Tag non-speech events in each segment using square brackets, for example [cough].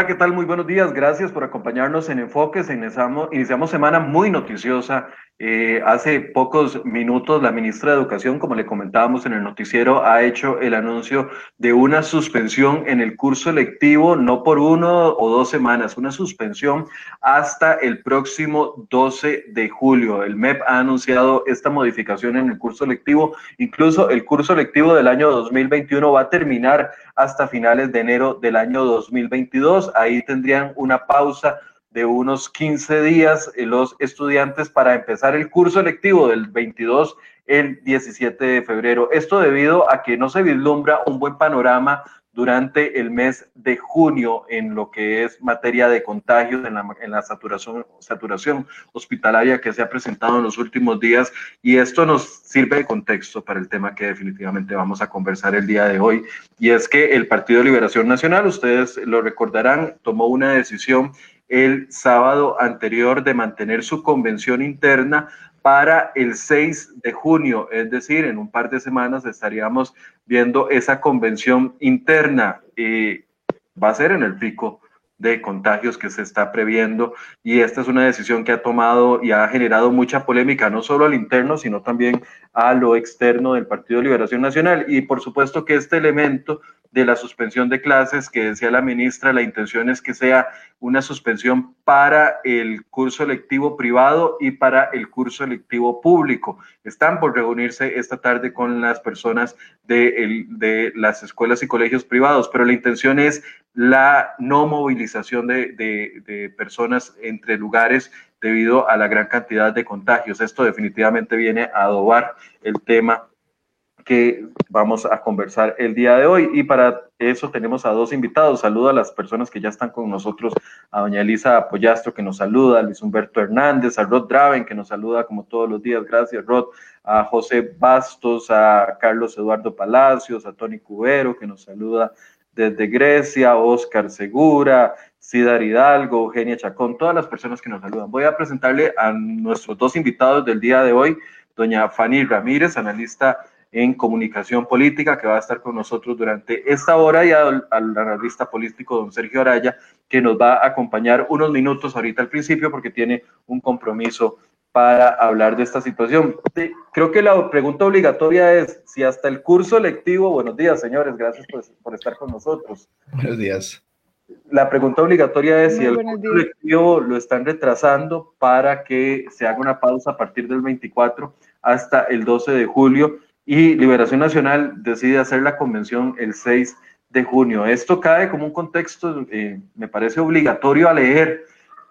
Hola, ¿qué tal? Muy buenos días. Gracias por acompañarnos en Enfoques. Iniciamos, iniciamos semana muy noticiosa eh, hace pocos minutos la ministra de Educación, como le comentábamos en el noticiero, ha hecho el anuncio de una suspensión en el curso lectivo, no por uno o dos semanas, una suspensión hasta el próximo 12 de julio. El MEP ha anunciado esta modificación en el curso lectivo. Incluso el curso lectivo del año 2021 va a terminar hasta finales de enero del año 2022. Ahí tendrían una pausa de unos 15 días eh, los estudiantes para empezar el curso lectivo del 22 el 17 de febrero. Esto debido a que no se vislumbra un buen panorama durante el mes de junio en lo que es materia de contagios, en la, en la saturación, saturación hospitalaria que se ha presentado en los últimos días. Y esto nos sirve de contexto para el tema que definitivamente vamos a conversar el día de hoy. Y es que el Partido Liberación Nacional, ustedes lo recordarán, tomó una decisión el sábado anterior de mantener su convención interna para el 6 de junio, es decir, en un par de semanas estaríamos viendo esa convención interna. y va a ser en el pico de contagios que se está previendo y esta es una decisión que ha tomado y ha generado mucha polémica, no solo al interno, sino también a lo externo del Partido de Liberación Nacional. Y por supuesto que este elemento de la suspensión de clases que decía la ministra, la intención es que sea una suspensión para el curso lectivo privado y para el curso lectivo público. Están por reunirse esta tarde con las personas de, de las escuelas y colegios privados, pero la intención es la no movilización de, de, de personas entre lugares debido a la gran cantidad de contagios. Esto definitivamente viene a adobar el tema que vamos a conversar el día de hoy. Y para eso tenemos a dos invitados. Saludo a las personas que ya están con nosotros, a doña Elisa Apoyastro que nos saluda, a Luis Humberto Hernández, a Rod Draven que nos saluda como todos los días. Gracias, Rod. A José Bastos, a Carlos Eduardo Palacios, a Tony Cubero que nos saluda desde Grecia, Oscar Segura, Cidar Hidalgo, Eugenia Chacón, todas las personas que nos saludan. Voy a presentarle a nuestros dos invitados del día de hoy, doña Fanny Ramírez, analista en comunicación política, que va a estar con nosotros durante esta hora, y al, analista político, don Sergio Araya, que nos va a acompañar unos minutos ahorita al principio, porque tiene un compromiso para hablar de esta situación. Creo que la pregunta obligatoria es si hasta el curso lectivo, buenos días señores, gracias por, estar con nosotros. Buenos días. La pregunta obligatoria es si el curso lectivo lo están retrasando para que se haga una pausa a partir del 24 hasta el 12 de julio y Liberación Nacional decide hacer la convención el 6 de junio. Esto cae como un contexto, eh, me parece obligatorio a leer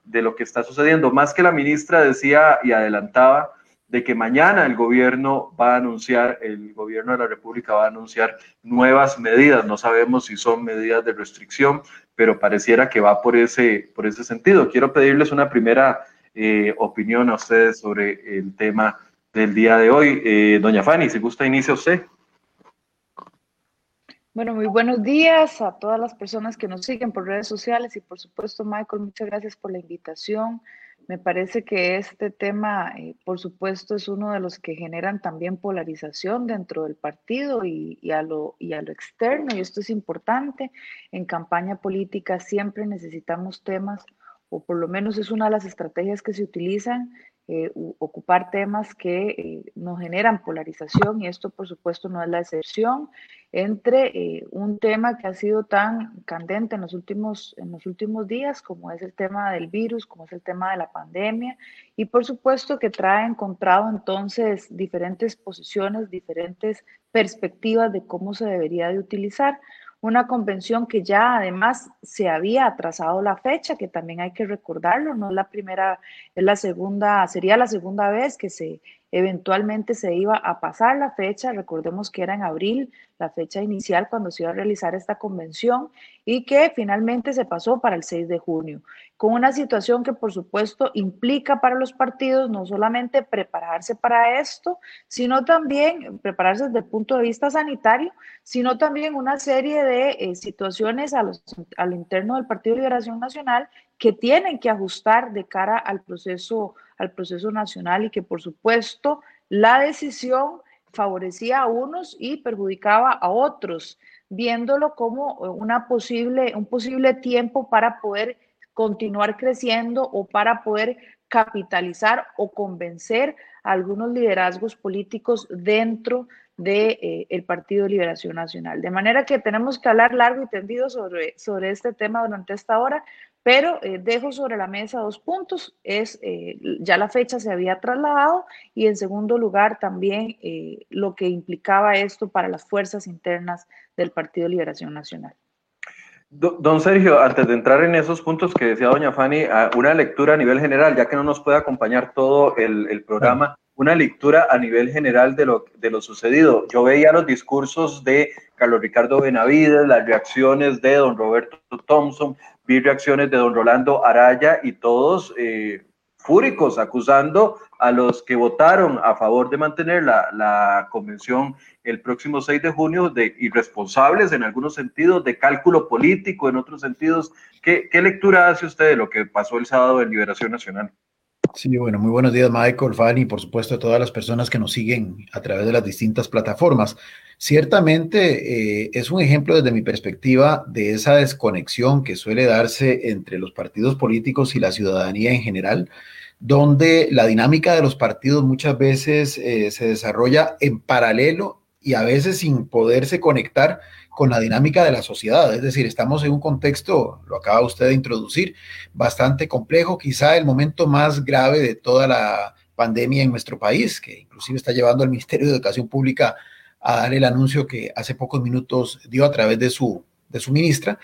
de lo que está sucediendo, más que la ministra decía y adelantaba de que mañana el gobierno va a anunciar, el gobierno de la República va a anunciar nuevas medidas. No sabemos si son medidas de restricción, pero pareciera que va por ese, por ese sentido. Quiero pedirles una primera eh, opinión a ustedes sobre el tema del día de hoy. Eh, doña Fanny, si gusta, inicia usted. Bueno, muy buenos días a todas las personas que nos siguen por redes sociales y por supuesto, Michael, muchas gracias por la invitación. Me parece que este tema, eh, por supuesto, es uno de los que generan también polarización dentro del partido y, a lo, y a lo externo, y esto es importante. En campaña política siempre necesitamos temas, o por lo menos es una de las estrategias que se utilizan, eh, ocupar temas que eh, nos generan polarización y esto por supuesto no es la excepción entre eh, un tema que ha sido tan candente en los, últimos, en los últimos días como es el tema del virus, como es el tema de la pandemia y por supuesto que trae encontrado entonces diferentes posiciones, diferentes perspectivas de cómo se debería de utilizar una convención que ya además se había atrasado la fecha, que también hay que recordarlo, no es la primera, es la segunda, sería la segunda vez que se eventualmente se iba a pasar la fecha, recordemos que era en abril la fecha inicial cuando se iba a realizar esta convención y que finalmente se pasó para el 6 de junio, con una situación que por supuesto implica para los partidos no solamente prepararse para esto, sino también prepararse desde el punto de vista sanitario, sino también una serie de eh, situaciones a los, al interno del Partido de Liberación Nacional que tienen que ajustar de cara al proceso, al proceso nacional y que por supuesto la decisión favorecía a unos y perjudicaba a otros viéndolo como una posible, un posible tiempo para poder continuar creciendo o para poder capitalizar o convencer a algunos liderazgos políticos dentro de, eh, Partido de Liberación Nacional. De manera que tenemos que hablar largo y tendido sobre, sobre este tema durante esta hora, pero eh, dejo sobre la mesa dos puntos. Es, eh, ya la fecha se había trasladado y en segundo lugar también eh, lo que implicaba esto para las fuerzas internas del Partido de Liberación Nacional. Don Sergio, antes de entrar en esos puntos que decía doña Fanny, una lectura a nivel general, ya que no nos puede acompañar todo el, el programa, una lectura a nivel general de lo, de lo sucedido. Yo veía los discursos de Carlos Ricardo Benavides, las reacciones de don Roberto Thompson, vi reacciones de don Rolando Araya y todos eh, fúricos, acusando a los que votaron a favor de mantener la, la, convención el próximo 6 de junio de irresponsables en algunos sentidos, de cálculo político en otros sentidos. ¿Qué, qué lectura hace usted de lo que pasó el sábado en Liberación Nacional? Sí, bueno, muy buenos días, Michael, Fanny, y por supuesto a todas las personas que nos siguen a través de las distintas plataformas. Ciertamente eh, es un ejemplo desde mi perspectiva de esa desconexión que suele darse entre los partidos políticos y la ciudadanía en general, donde la dinámica de los partidos muchas veces eh, se desarrolla en paralelo y a veces sin poderse conectar con la dinámica de la sociedad. Es decir, estamos en un contexto, lo acaba usted de introducir, bastante complejo, quizá el momento más grave de toda la pandemia en nuestro país, que inclusive está llevando al Ministerio de Educación Pública a dar el anuncio que hace pocos minutos dio a través de su, de su ministra.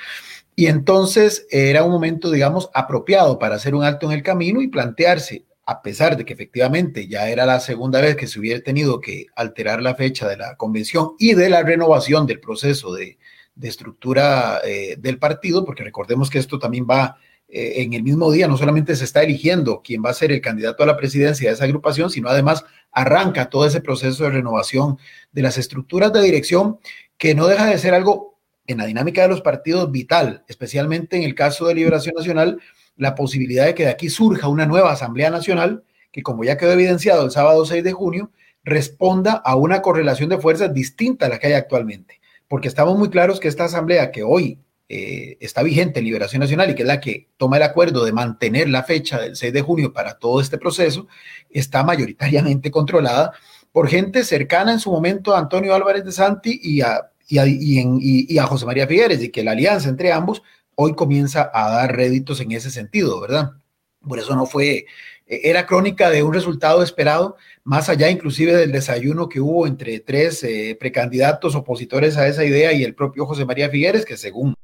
Y entonces era un momento, digamos, apropiado para hacer un alto en el camino y plantearse, a pesar de que efectivamente ya era la segunda vez que se hubiera tenido que alterar la fecha de la convención y de la renovación del proceso de, estructura eh, del partido, porque recordemos que esto también va eh, en el mismo día, no solamente se está eligiendo quién va a ser el candidato a la presidencia de esa agrupación, sino además arranca todo ese proceso de renovación de las estructuras de dirección, que no deja de ser algo en la dinámica de los partidos vital, especialmente en el caso de Liberación Nacional, la posibilidad de que de aquí surja una nueva Asamblea Nacional que, como ya quedó evidenciado el sábado 6 de junio, responda a una correlación de fuerzas distinta a la que hay actualmente. Porque estamos muy claros que esta Asamblea que hoy eh, está vigente en Liberación Nacional y que es la que toma el acuerdo de mantener la fecha del 6 de junio para todo este proceso, está mayoritariamente controlada por gente cercana en su momento a Antonio Álvarez de Santi y a, y a, y a José María Figueres, y que la alianza entre ambos hoy comienza a dar réditos en ese sentido, ¿verdad? Por eso no fue, e-, era crónica de un resultado esperado, más allá inclusive del desayuno que hubo entre tres eh, precandidatos opositores a esa idea y el propio José María Figueres, que según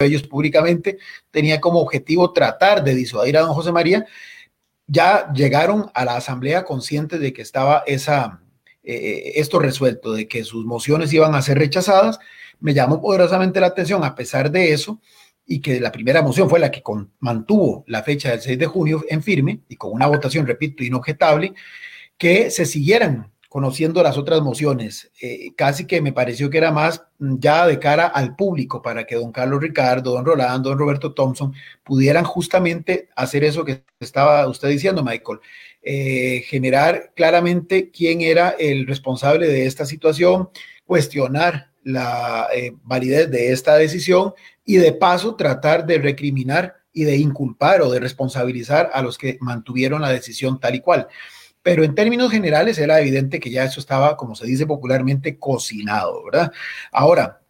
ellos públicamente tenía como objetivo tratar de disuadir a don José María, ya llegaron a la asamblea conscientes de que estaba esa, eh, esto resuelto, de que sus mociones iban a ser rechazadas. Me llamó poderosamente la atención, a pesar de eso, y que la primera moción fue la que mantuvo la fecha del 6 de junio en firme y con una votación, repito, inobjetable, que se siguieran conociendo las otras mociones. Eh, casi que me pareció que era más ya de cara al público para que don Carlos Ricardo, don Rolando, don Roberto Thompson pudieran justamente hacer eso que estaba usted diciendo, Michael. Eh, generar claramente quién era el responsable de esta situación, cuestionar la eh, validez de esta decisión y de paso tratar de recriminar y de inculpar o de responsabilizar a los que mantuvieron la decisión tal y cual. Pero en términos generales era evidente que ya eso estaba, como se dice popularmente, cocinado, ¿verdad? Ahora,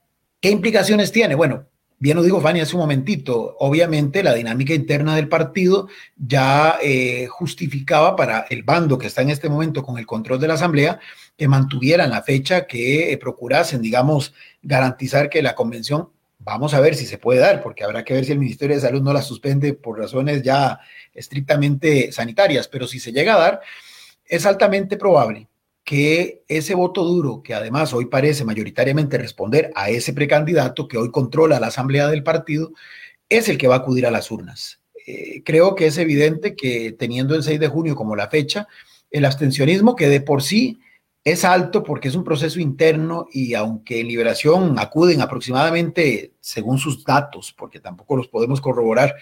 ¿qué implicaciones tiene? Bueno, bien lo dijo Fanny hace un momentito, obviamente la dinámica interna del partido ya eh, justificaba para el bando que está en este momento con el control de la Asamblea que mantuvieran la fecha, que eh, procurasen, digamos, garantizar que la convención Vamos a ver si se puede dar, porque habrá que ver si el Ministerio de Salud no la suspende por razones ya estrictamente sanitarias, pero si se llega a dar, es altamente probable que ese voto duro, que además hoy parece mayoritariamente responder a ese precandidato que hoy controla la asamblea del partido, es el que va a acudir a las urnas. Eh, creo que es evidente que teniendo el 6 de junio como la fecha, el abstencionismo que de por sí es alto porque es un proceso interno y aunque en liberación acuden aproximadamente, según sus datos, porque tampoco los podemos corroborar,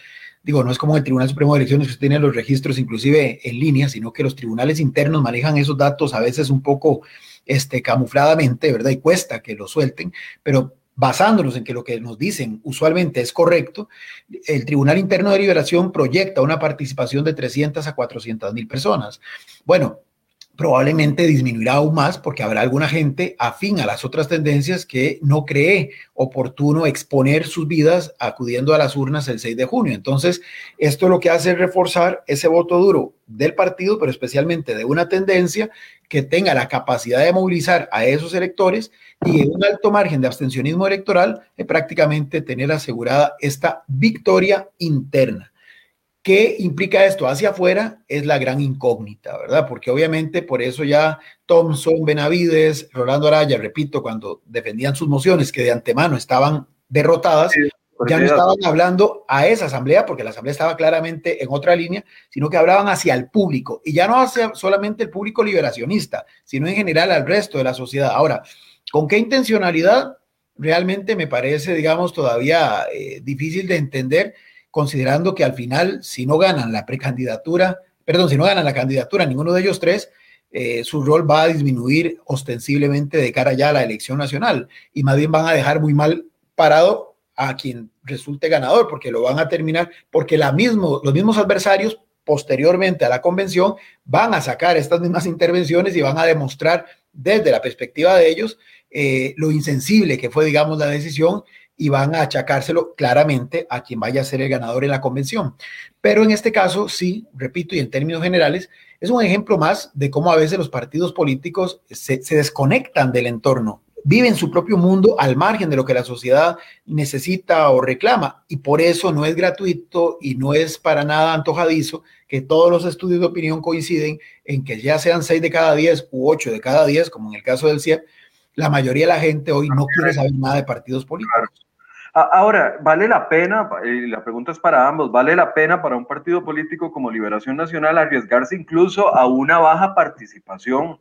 digo, no es como el Tribunal Supremo de Elecciones que tiene los registros inclusive en línea, sino que los tribunales internos manejan esos datos a veces un poco este, camufladamente, ¿verdad? Y cuesta que los suelten, pero basándonos en que lo que nos dicen usualmente es correcto, el Tribunal Interno de Liberación proyecta una participación de 300 a 400 mil personas. Bueno, probablemente disminuirá aún más porque habrá alguna gente afín a las otras tendencias que no cree oportuno exponer sus vidas acudiendo a las urnas el 6 de junio. Entonces, esto lo que hace es reforzar ese voto duro del partido, pero especialmente de una tendencia que tenga la capacidad de movilizar a esos electores y en un alto margen de abstencionismo electoral, de prácticamente tener asegurada esta victoria interna. ¿Qué implica esto hacia afuera? Es la gran incógnita, ¿verdad? Porque obviamente por eso ya Thompson, Benavides, Rolando Araya, repito, cuando defendían sus mociones que de antemano estaban derrotadas, ya no estaban hablando a esa asamblea, porque la asamblea estaba claramente en otra línea, sino que hablaban hacia el público, y ya no hacia solamente el público liberacionista, sino en general al resto de la sociedad. Ahora, ¿con qué intencionalidad? Realmente me parece, digamos, todavía eh, difícil de entender considerando que al final, si no ganan la precandidatura, perdón, si no ganan la candidatura ninguno de ellos tres, eh, su rol va a disminuir ostensiblemente de cara ya a la elección nacional. Y más bien van a dejar muy mal parado a quien resulte ganador, porque lo van a terminar, porque la mismo, los mismos adversarios posteriormente a la convención van a sacar estas mismas intervenciones y van a demostrar desde la perspectiva de ellos eh, lo insensible que fue, digamos, la decisión y van a achacárselo claramente a quien vaya a ser el ganador en la convención. Pero en este caso, sí, repito, y en términos generales, es un ejemplo más de cómo a veces los partidos políticos se, desconectan del entorno, viven su propio mundo al margen de lo que la sociedad necesita o reclama. Y por eso no es gratuito y no es para nada antojadizo que todos los estudios de opinión coinciden en que ya sean seis de cada diez u ocho de cada diez, como en el caso del CIEP, la mayoría de la gente hoy no quiere saber nada de partidos políticos. Ahora, ¿vale la pena, y la pregunta es para ambos, ¿vale la pena para un partido político como Liberación Nacional arriesgarse incluso a una baja participación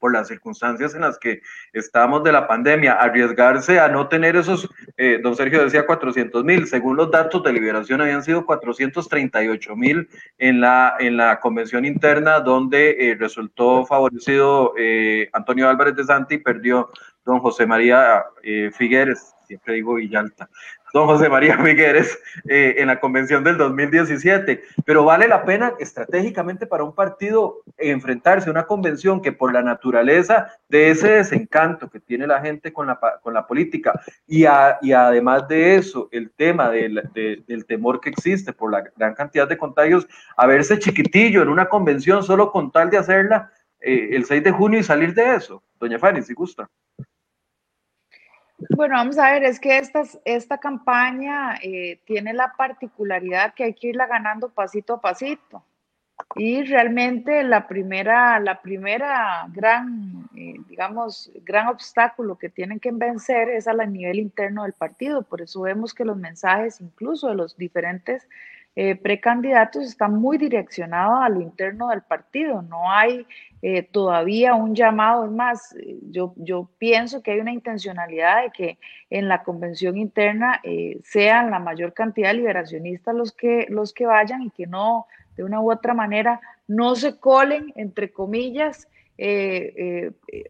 por las circunstancias en las que estamos de la pandemia, arriesgarse a no tener esos, eh, don Sergio decía 400 mil, según los datos de Liberación habían sido 438 mil en la, en la convención interna donde eh, resultó favorecido eh, Antonio Álvarez de Santi y perdió don José María Figueres siempre digo Villalta, don José María [laughs] Figueres eh, en la convención del 2017. Pero vale la pena estratégicamente para un partido enfrentarse a una convención que por la naturaleza de ese desencanto que tiene la gente con la, con la política y, y además de eso, el tema del, del temor que existe por la gran cantidad de contagios, a verse chiquitillo en una convención solo con tal de hacerla eh, el 6 de junio y salir de eso. Doña Fanny, si gusta. Bueno, vamos a ver, es que esta campaña eh, tiene la particularidad que hay que irla ganando pasito a pasito. Y realmente la primera, la primera gran, eh, digamos, gran obstáculo que tienen que vencer es a nivel interno del partido. Por eso vemos que los mensajes, incluso de los diferentes eh, precandidatos están muy direccionados a lo interno del partido. No hay eh, todavía un llamado, es más, eh, yo, yo pienso que hay una intencionalidad de que en la convención interna sean la mayor cantidad de liberacionistas los que, los que vayan y que no, de una u otra manera, no se colen, entre comillas,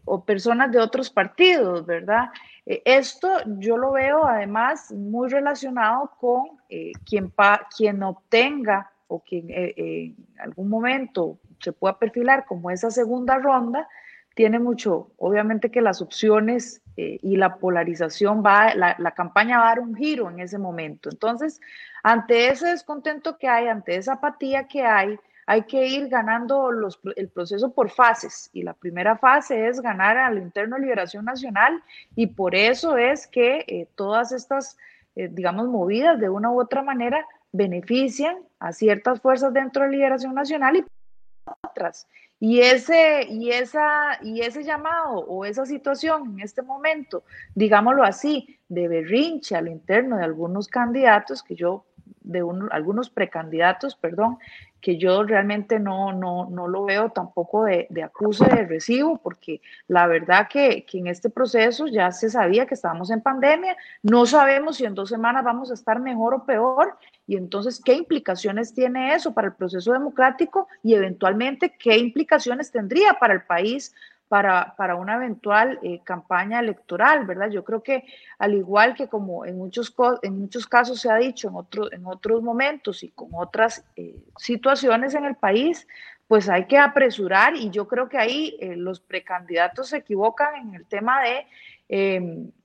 o personas de otros partidos, ¿verdad? Eh, esto yo lo veo además muy relacionado con eh, quien, quien obtenga o quien eh, en algún momento se pueda perfilar como esa segunda ronda, tiene mucho, obviamente que las opciones y la polarización va, la, la, campaña va a dar un giro en ese momento. Entonces, ante ese descontento que hay, ante esa apatía que hay, hay que ir ganando los, el proceso por fases y la primera fase es ganar a lo interno de Liberación Nacional y por eso es que eh, todas estas, eh, digamos, movidas de una u otra manera benefician a ciertas fuerzas dentro de Liberación Nacional otras. Y ese, y, esa, y ese llamado o esa situación en este momento, digámoslo así, de berrinche al interno de algunos candidatos, que yo, de algunos precandidatos, perdón, que yo realmente no, no, no lo veo tampoco de, de acuse de recibo, porque la verdad que, que, en este proceso ya se sabía que estábamos en pandemia, no sabemos si en dos semanas vamos a estar mejor o peor, y entonces, ¿qué implicaciones tiene eso para el proceso democrático y eventualmente qué implicaciones tendría para el país? Para, para una eventual eh, campaña electoral, ¿verdad? Yo creo que al igual que como en muchos, en muchos casos se ha dicho en, otro, en otros momentos y con otras eh, situaciones en el país, pues hay que apresurar y yo creo que ahí eh, los precandidatos se equivocan en el tema de,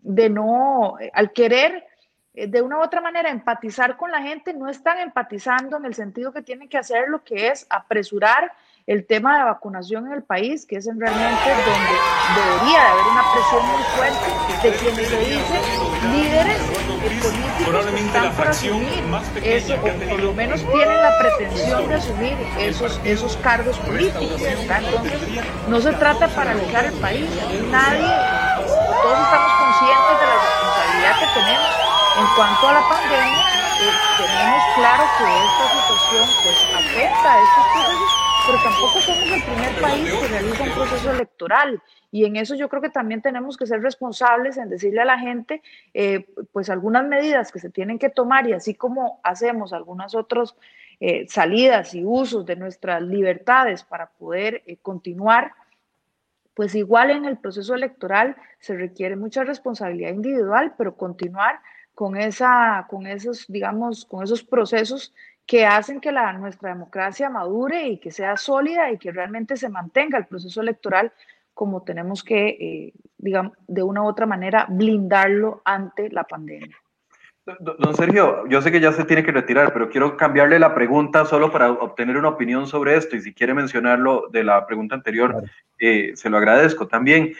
de no, al querer de una u otra manera empatizar con la gente, no están empatizando en el sentido que tienen que hacer lo que es apresurar el tema de vacunación en el país, que es realmente donde debería de haber una presión muy fuerte de quienes se dicen líderes políticos que están por asumir eso, o por lo menos tienen la pretensión de asumir esos, esos cargos políticos. Entonces, no se trata de paralizar el país, nadie, todos estamos conscientes de la responsabilidad que tenemos en cuanto a la pandemia, eh, tenemos claro que esta situación pues afecta a estos procesos pero tampoco somos el primer país que realiza un proceso electoral. Y en eso yo creo que también tenemos que ser responsables en decirle a la gente, eh, pues algunas medidas que se tienen que tomar y así como hacemos algunas otras eh, salidas y usos de nuestras libertades para poder eh, continuar, pues igual en el proceso electoral se requiere mucha responsabilidad individual, pero continuar con, esa, con esos, digamos, con esos procesos que hacen que la, nuestra democracia madure y que sea sólida y que realmente se mantenga el proceso electoral como tenemos que, eh, digamos, de una u otra manera blindarlo ante la pandemia. Don Sergio, yo sé que ya se tiene que retirar, pero quiero cambiarle la pregunta solo para obtener una opinión sobre esto y si quiere mencionarlo de la pregunta anterior, eh, se lo agradezco también.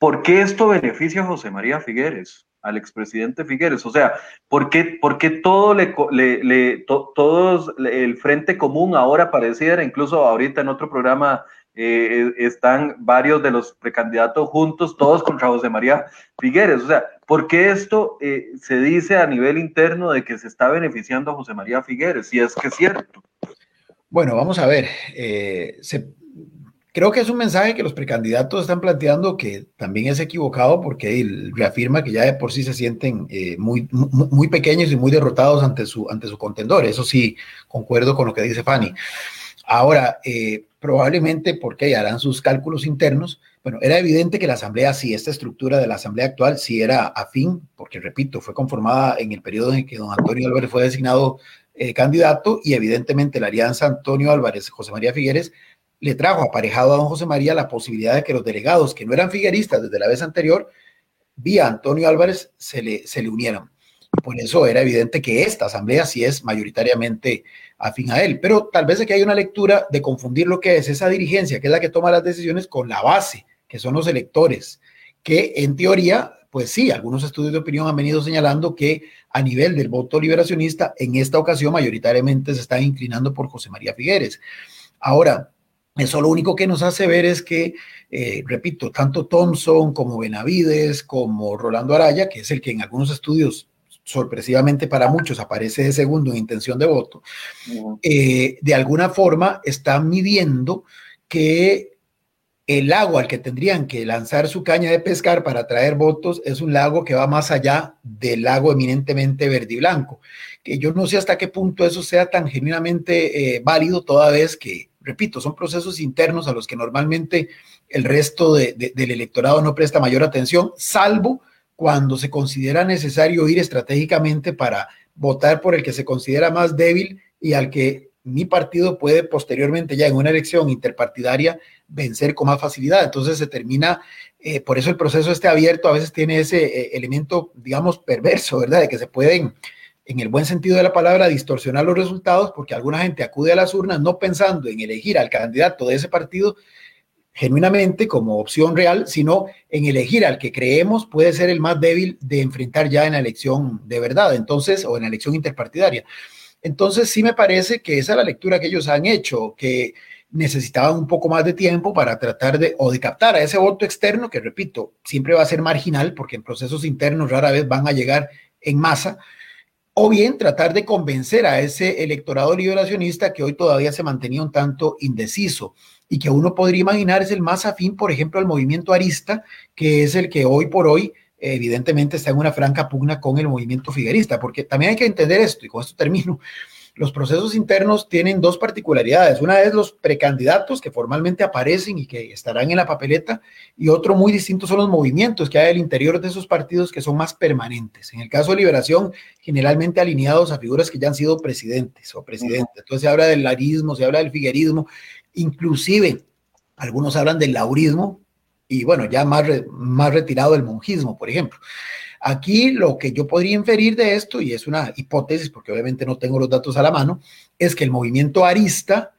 ¿Por qué esto beneficia a José María Figueres? Al expresidente Figueres. O sea, ¿por qué, todo le, le, todos el frente común ahora pareciera, incluso ahorita en otro programa eh, están varios de los precandidatos juntos, todos contra José María Figueres? O sea, ¿por qué esto eh, se dice a nivel interno de que se está beneficiando a José María Figueres? Si es que es cierto. Bueno, vamos a ver. Eh, se, Creo que es un mensaje que los precandidatos están planteando que también es equivocado porque reafirma que ya de por sí se sienten eh, muy, muy, pequeños y muy derrotados ante su, ante su contendor. Eso sí, concuerdo con lo que dice Fanny. Ahora, eh, probablemente porque harán sus cálculos internos. Bueno, era evidente que la Asamblea, sí, esta estructura de la Asamblea actual, sí era afín, porque repito, fue conformada en el periodo en que don Antonio Álvarez fue designado eh, candidato y evidentemente la alianza Antonio Álvarez, José María Figueres, le trajo aparejado a don José María la posibilidad de que los delegados que no eran figueristas desde la vez anterior, vía Antonio Álvarez, se le, se le unieran. Por eso era evidente que esta asamblea sí es mayoritariamente afín a él. Pero tal vez aquí hay una lectura de confundir lo que es esa dirigencia, que es la que toma las decisiones, con la base, que son los electores, que en teoría, pues sí, algunos estudios de opinión han venido señalando que a nivel del voto liberacionista, en esta ocasión mayoritariamente se están inclinando por José María Figueres. Ahora, eso lo único que nos hace ver es que, eh, repito, tanto Thompson como Benavides, como Rolando Araya, que es el que en algunos estudios sorpresivamente para muchos aparece de segundo en intención de voto, eh, de alguna forma están midiendo que el lago al que tendrían que lanzar su caña de pescar para traer votos es un lago que va más allá del lago eminentemente verde y blanco, que yo no sé hasta qué punto eso sea tan genuinamente eh, válido toda vez que repito, son procesos internos a los que normalmente el resto del electorado no presta mayor atención, salvo cuando se considera necesario ir estratégicamente para votar por el que se considera más débil y al que mi partido puede posteriormente ya en una elección interpartidaria vencer con más facilidad. Entonces se termina, eh, por eso el proceso esté abierto, a veces tiene ese eh, elemento, digamos, perverso, ¿verdad? De que se pueden en el buen sentido de la palabra, distorsionar los resultados porque alguna gente acude a las urnas no pensando en elegir al candidato de ese partido genuinamente como opción real, sino en elegir al que creemos puede ser el más débil de enfrentar ya en la elección de verdad, entonces, o en la elección interpartidaria. Entonces, sí me parece que esa es la lectura que ellos han hecho, que necesitaban un poco más de tiempo para tratar de, o de captar a ese voto externo, que repito, siempre va a ser marginal, porque en procesos internos rara vez van a llegar en masa, o bien tratar de convencer a ese electorado liberacionista que hoy todavía se mantenía un tanto indeciso y que uno podría imaginar es el más afín, por ejemplo, al movimiento arista, que es el que hoy por hoy evidentemente está en una franca pugna con el movimiento figuerista, porque también hay que entender esto, y con esto termino, los procesos internos tienen dos particularidades. Una es los precandidatos que formalmente aparecen y que estarán en la papeleta, y otro muy distinto son los movimientos que hay al interior de esos partidos que son más permanentes. En el caso de Liberación, generalmente alineados a figuras que ya han sido presidentes o presidentes. Entonces se habla del larismo, se habla del figuerismo, inclusive algunos hablan del laurismo y bueno, ya más, más retirado del monjismo, por ejemplo. Aquí lo que yo podría inferir de esto, y es una hipótesis, porque obviamente no tengo los datos a la mano, es que el movimiento arista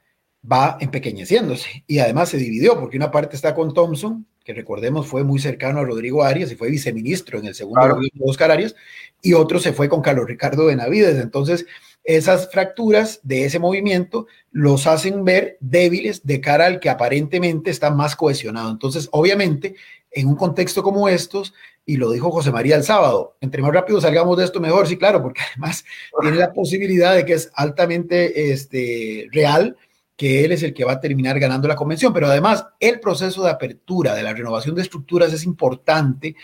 va empequeñeciéndose y además se dividió, porque una parte está con Thompson, que recordemos fue muy cercano a Rodrigo Arias y fue viceministro en el segundo gobierno de Oscar Arias, y otro se fue con Carlos Ricardo Benavides. Entonces, esas fracturas de ese movimiento los hacen ver débiles de cara al que aparentemente está más cohesionado. Entonces, obviamente, en un contexto como estos, y lo dijo José María el sábado, entre más rápido salgamos de esto mejor, sí, claro, porque [laughs] además tiene la posibilidad de que es altamente este, real que él es el que va a terminar ganando la convención, pero además el proceso de apertura de la renovación de estructuras es importante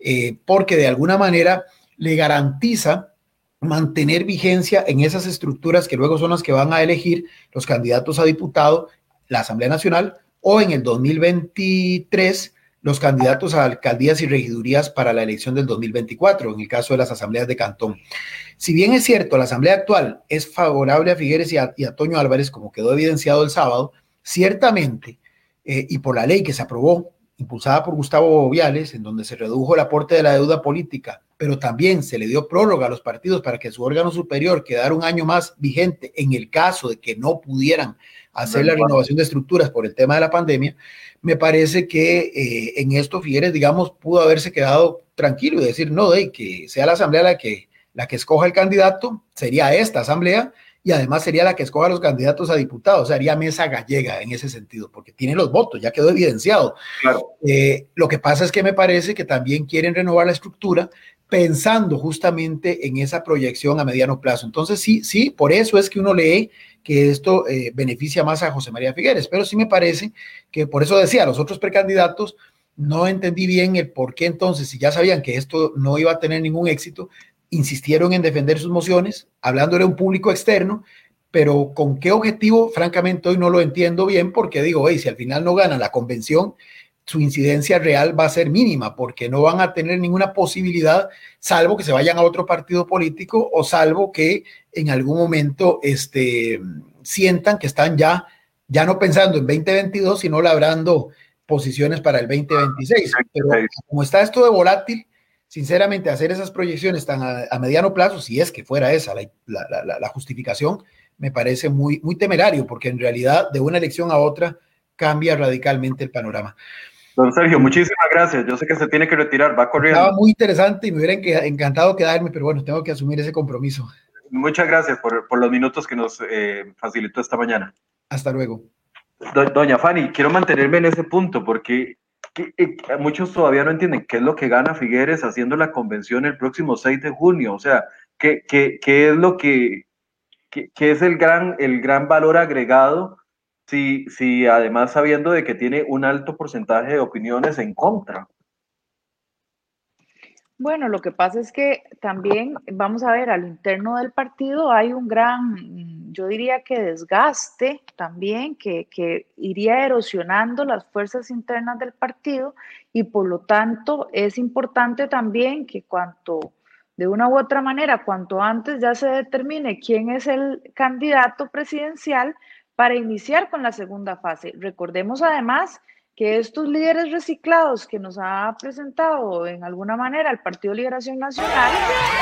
eh, porque de alguna manera le garantiza mantener vigencia en esas estructuras que luego son las que van a elegir los candidatos a diputado, la Asamblea Nacional o en el 2023 los candidatos a alcaldías y regidurías para la elección del 2024, en el caso de las asambleas de Cantón. Si bien es cierto, la asamblea actual es favorable a Figueres y a, Toño Álvarez, como quedó evidenciado el sábado, ciertamente, eh, y por la ley que se aprobó, impulsada por Gustavo Viales, en donde se redujo el aporte de la deuda política, pero también se le dio prórroga a los partidos para que su órgano superior quedara un año más vigente en el caso de que no pudieran hacer la renovación de estructuras por el tema de la pandemia, me parece que eh, en esto Figueres, digamos, pudo haberse quedado tranquilo y decir, no, de que sea la asamblea la que, la que escoja el candidato, sería esta asamblea, y además sería la que escoja los candidatos a diputados, sería mesa gallega en ese sentido, porque tiene los votos, ya quedó evidenciado. Claro. Eh, lo que pasa es que me parece que también quieren renovar la estructura pensando justamente en esa proyección a mediano plazo. Entonces, sí, sí, por eso es que uno lee que esto eh, beneficia más a José María Figueres, pero sí me parece que por eso decía, los otros precandidatos no entendí bien el por qué entonces, si ya sabían que esto no iba a tener ningún éxito, insistieron en defender sus mociones, hablándole a un público externo, pero con qué objetivo, francamente, hoy no lo entiendo bien, porque digo, hey, si al final no gana la convención, su incidencia real va a ser mínima, porque no van a tener ninguna posibilidad, salvo que se vayan a otro partido político o salvo que en algún momento este, sientan que están ya, ya no pensando en 2022, sino labrando posiciones para el 2026. Pero como está esto de volátil, sinceramente, hacer esas proyecciones tan a, mediano plazo, si es que fuera esa la, la, la, justificación, me parece muy, muy temerario, porque en realidad de una elección a otra cambia radicalmente el panorama. Don Sergio, muchísimas gracias. Yo sé que se tiene que retirar, va corriendo. Estaba muy interesante y me hubiera encantado quedarme, pero bueno, tengo que asumir ese compromiso. Muchas gracias por, por los minutos que nos eh, facilitó esta mañana. Hasta luego. doña Fanny, quiero mantenerme en ese punto porque eh, muchos todavía no entienden qué es lo que gana Figueres haciendo la convención el próximo 6 de junio. O sea, qué, qué, qué es lo que, qué, qué es el gran, el gran valor agregado si, si además sabiendo de que tiene un alto porcentaje de opiniones en contra. Bueno, lo que pasa es que también, vamos a ver, al interno del partido hay un gran, yo diría que desgaste también, que, que, iría erosionando las fuerzas internas del partido y por lo tanto es importante también que cuanto, de una u otra manera, cuanto antes ya se determine quién es el candidato presidencial, para iniciar con la segunda fase. Recordemos además que estos líderes reciclados que nos ha presentado en alguna manera el Partido Liberación Nacional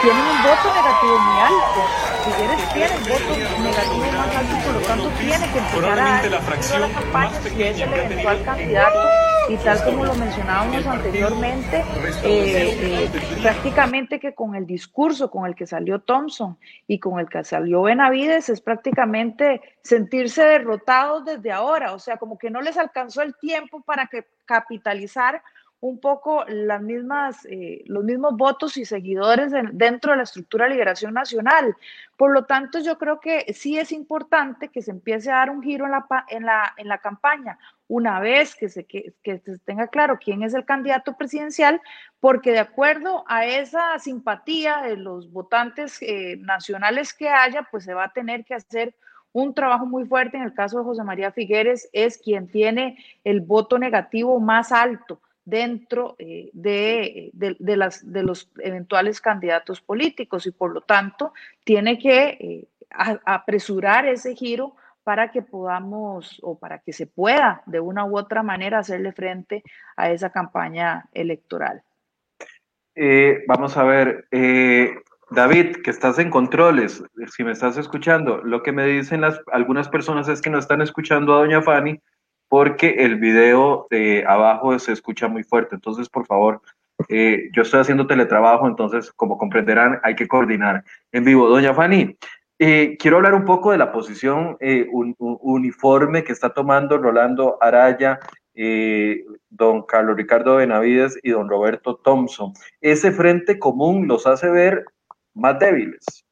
tienen un voto negativo muy alto. Si tienen voto negativo más alto, por lo tanto tiene que empezar a la campaña es el eventual candidato y tal como lo mencionábamos anteriormente, eh, eh, prácticamente que con el discurso con el que salió Thompson y con el que salió Benavides es prácticamente sentirse derrotados desde ahora, o sea, como que no les alcanzó el tiempo para que capitalizar un poco las mismas, eh, los mismos votos y seguidores dentro de la estructura de liberación nacional. Por lo tanto, yo creo que sí es importante que se empiece a dar un giro en la, en la, en la campaña una vez que se, que, se tenga claro quién es el candidato presidencial, porque de acuerdo a esa simpatía de los votantes eh, nacionales que haya, pues se va a tener que hacer un trabajo muy fuerte. En el caso de José María Figueres, es quien tiene el voto negativo más alto dentro eh, de, de, las, de los eventuales candidatos políticos y por lo tanto tiene que eh, apresurar ese giro para que podamos o para que se pueda de una u otra manera hacerle frente a esa campaña electoral. Eh, vamos a ver, David, que estás en controles, si me estás escuchando, lo que me dicen las, algunas personas es que no están escuchando a doña Fanny porque el video de abajo se escucha muy fuerte. Entonces, por favor, eh, yo estoy haciendo teletrabajo, entonces, como comprenderán, hay que coordinar en vivo. Doña Fanny, eh, quiero hablar un poco de la posición eh, uniforme que está tomando Rolando Araya, don Carlos Ricardo Benavides y don Roberto Thompson. Ese frente común los hace ver más débiles.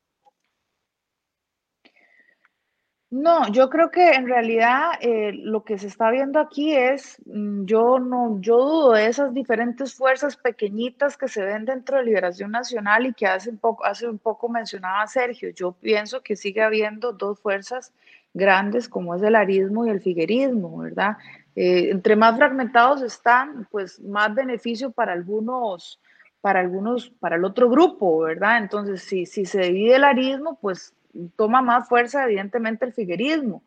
No, yo creo que en realidad eh, lo que se está viendo aquí es, mm, yo no, yo dudo de esas diferentes fuerzas pequeñitas que se ven dentro de Liberación Nacional y que hace un poco, mencionaba Sergio. Yo pienso que sigue habiendo dos fuerzas grandes como es el arismo y el figuerismo, ¿verdad? Eh, entre más fragmentados están, pues más beneficio para algunos, para algunos, para el otro grupo, ¿verdad? Entonces, si, si se divide el arismo, pues toma más fuerza evidentemente el figuerismo.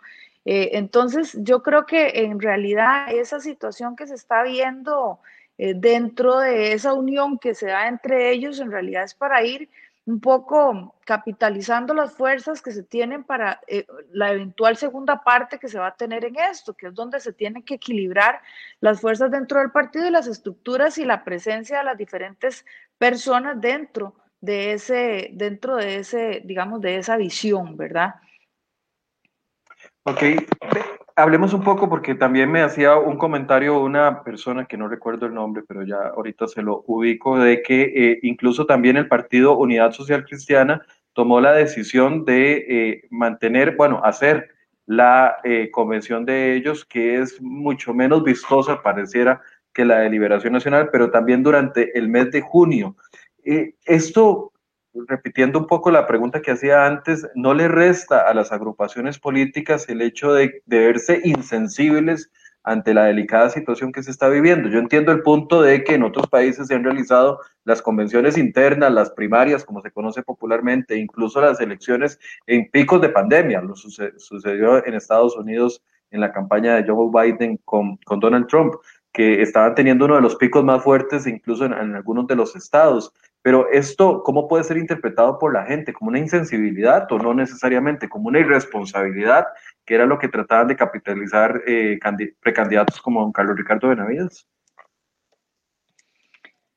Eh, entonces, yo creo que en realidad esa situación que se está viendo eh, dentro de esa unión que se da entre ellos, en realidad es para ir un poco capitalizando las fuerzas que se tienen para eh, la eventual segunda parte que se va a tener en esto, que es donde se tienen que equilibrar las fuerzas dentro del partido y las estructuras y la presencia de las diferentes personas dentro de ese, dentro de ese, digamos, de esa visión, ¿verdad? Ok, hablemos un poco porque también me hacía un comentario una persona que no recuerdo el nombre, pero ya ahorita se lo ubico, de que eh, incluso también el Partido Unidad Social Cristiana tomó la decisión de eh, mantener, bueno, hacer la eh, convención de ellos, que es mucho menos vistosa, pareciera, que la de Liberación Nacional, pero también durante el mes de junio. Eh, esto, repitiendo un poco la pregunta que hacía antes, no le resta a las agrupaciones políticas el hecho de, verse insensibles ante la delicada situación que se está viviendo. Yo entiendo el punto de que en otros países se han realizado las convenciones internas, las primarias, como se conoce popularmente, incluso las elecciones en picos de pandemia. Lo sucedió en Estados Unidos en la campaña de Joe Biden con, con Donald Trump, que estaban teniendo uno de los picos más fuertes incluso en algunos de los estados. Pero esto, ¿cómo puede ser interpretado por la gente? ¿Como una insensibilidad o no necesariamente? ¿Como una irresponsabilidad? Que era lo que trataban de capitalizar eh, precandidatos como don Carlos Ricardo Benavides.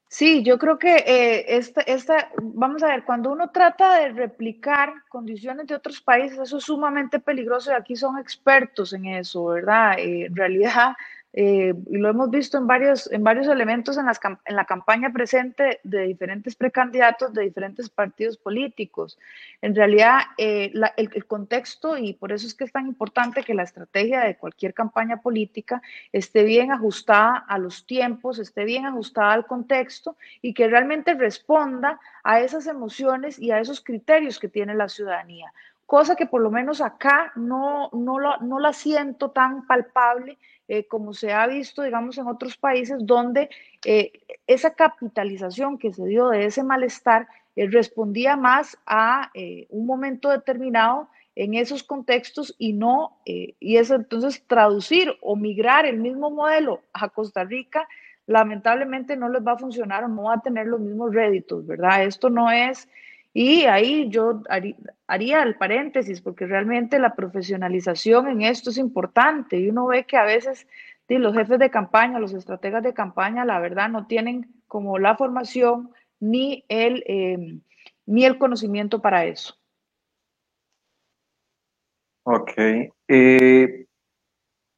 Sí, yo creo que eh, esta, esta, vamos a ver, cuando uno trata de replicar condiciones de otros países, eso es sumamente peligroso y aquí son expertos en eso, ¿verdad? Eh, en realidad, eh, y lo hemos visto en varios, en varios elementos en, las, en la campaña presente de diferentes precandidatos de diferentes partidos políticos. En realidad, eh, el, contexto, y por eso es que es tan importante que la estrategia de cualquier campaña política esté bien ajustada a los tiempos, esté bien ajustada al contexto y que realmente responda a esas emociones y a esos criterios que tiene la ciudadanía cosa que por lo menos acá no, no, lo, no la siento tan palpable eh, como se ha visto, digamos, en otros países donde eh, esa capitalización que se dio de ese malestar eh, respondía más a un momento determinado en esos contextos y no, y eso entonces traducir o migrar el mismo modelo a Costa Rica, lamentablemente no les va a funcionar o no va a tener los mismos réditos, ¿verdad? Esto no es y ahí yo haría el paréntesis, porque realmente la profesionalización en esto es importante. Y uno ve que a veces los jefes de campaña, los estrategas de campaña, la verdad no tienen como la formación ni el, em, ni el conocimiento para eso. Ok. Eh,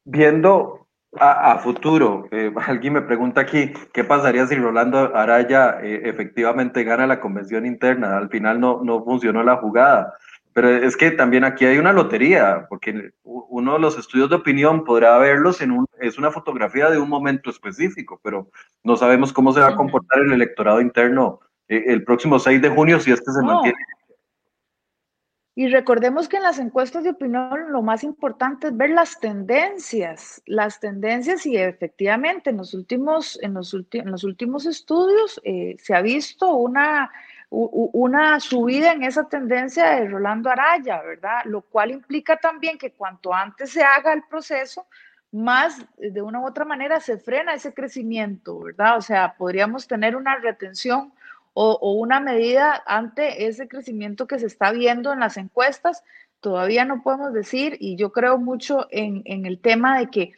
viendo A, futuro, eh, [laughs] alguien me pregunta aquí, ¿qué pasaría si Rolando Araya eh, efectivamente gana la convención interna? Al final no, no funcionó la jugada. Pero es que también aquí hay una lotería, porque uno de los estudios de opinión podrá verlos en un, es una fotografía de un momento específico, pero no sabemos cómo se va a comportar el electorado interno eh, el próximo 6 de junio si es que se mantiene y recordemos que en las encuestas de opinión lo más importante es ver las tendencias, las tendencias y efectivamente en los últimos, en los, en los últimos estudios eh, se ha visto una, una subida en esa tendencia de Rolando Araya, ¿verdad? Lo cual implica también que cuanto antes se haga el proceso, más de una u otra manera se frena ese crecimiento, ¿verdad? O sea, podríamos tener una retención o, una medida ante ese crecimiento que se está viendo en las encuestas. Todavía no podemos decir, y yo creo mucho en, el tema de que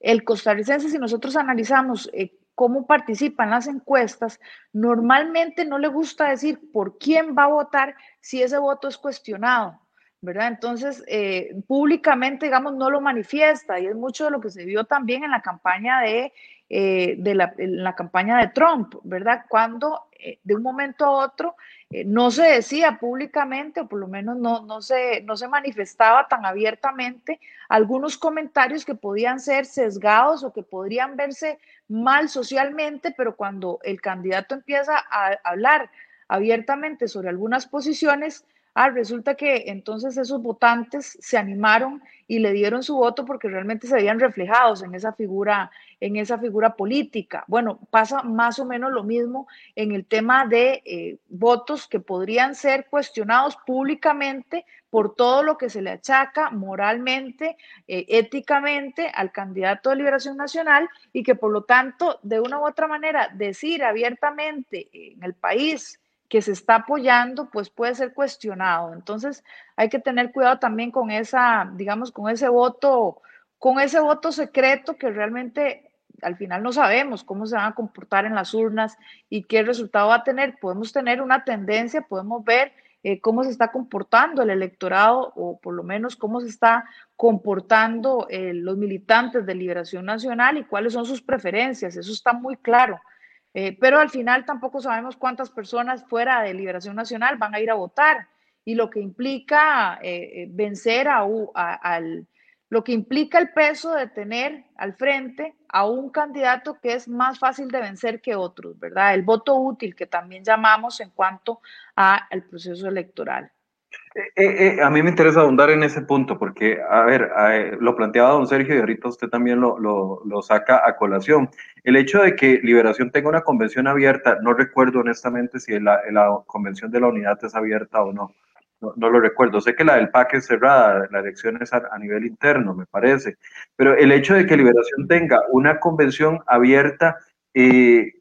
el costarricense, si nosotros analizamos eh, cómo participa en las encuestas, normalmente no le gusta decir por quién va a votar si ese voto es cuestionado. ¿verdad? Entonces, eh, públicamente, digamos, no lo manifiesta y es mucho de lo que se vio también en la campaña de, eh, de la, la, campaña de Trump, ¿verdad? Cuando eh, de un momento a otro no se decía públicamente, o por lo menos no, no, se, no se manifestaba tan abiertamente algunos comentarios que podían ser sesgados o que podrían verse mal socialmente, pero cuando el candidato empieza a hablar abiertamente sobre algunas posiciones, Ah, resulta que entonces esos votantes se animaron y le dieron su voto porque realmente se habían reflejados en esa figura, en esa figura política. Bueno, pasa más o menos lo mismo en el tema de eh, votos que podrían ser cuestionados públicamente por todo lo que se le achaca moralmente, eh, éticamente al candidato de Liberación Nacional y que por lo tanto, de una u otra manera, decir abiertamente en el país, que se está apoyando, pues puede ser cuestionado. Entonces, hay que tener cuidado también con esa, digamos, con ese voto, con ese voto secreto que realmente al final no sabemos cómo se van a comportar en las urnas y qué resultado va a tener. Podemos tener una tendencia, podemos ver eh, cómo se está comportando el electorado o por lo menos cómo se está comportando eh, los militantes de Liberación Nacional y cuáles son sus preferencias. Eso está muy claro. Eh, pero al final tampoco sabemos cuántas personas fuera de Liberación Nacional van a ir a votar y lo que implica eh, eh, vencer a, al, lo que implica el peso de tener al frente a un candidato que es más fácil de vencer que otros, ¿verdad? El voto útil que también llamamos en cuanto al proceso electoral. Eh, eh, eh, a mí me interesa ahondar en ese punto porque, a ver, lo planteaba don Sergio y ahorita usted también lo, saca a colación. El hecho de que Liberación tenga una convención abierta, no recuerdo honestamente si la, convención de la unidad es abierta o no. no. lo recuerdo. Sé que la del PAC es cerrada, la elección es a, a nivel interno, me parece. Pero el hecho de que Liberación tenga una convención abierta, eh,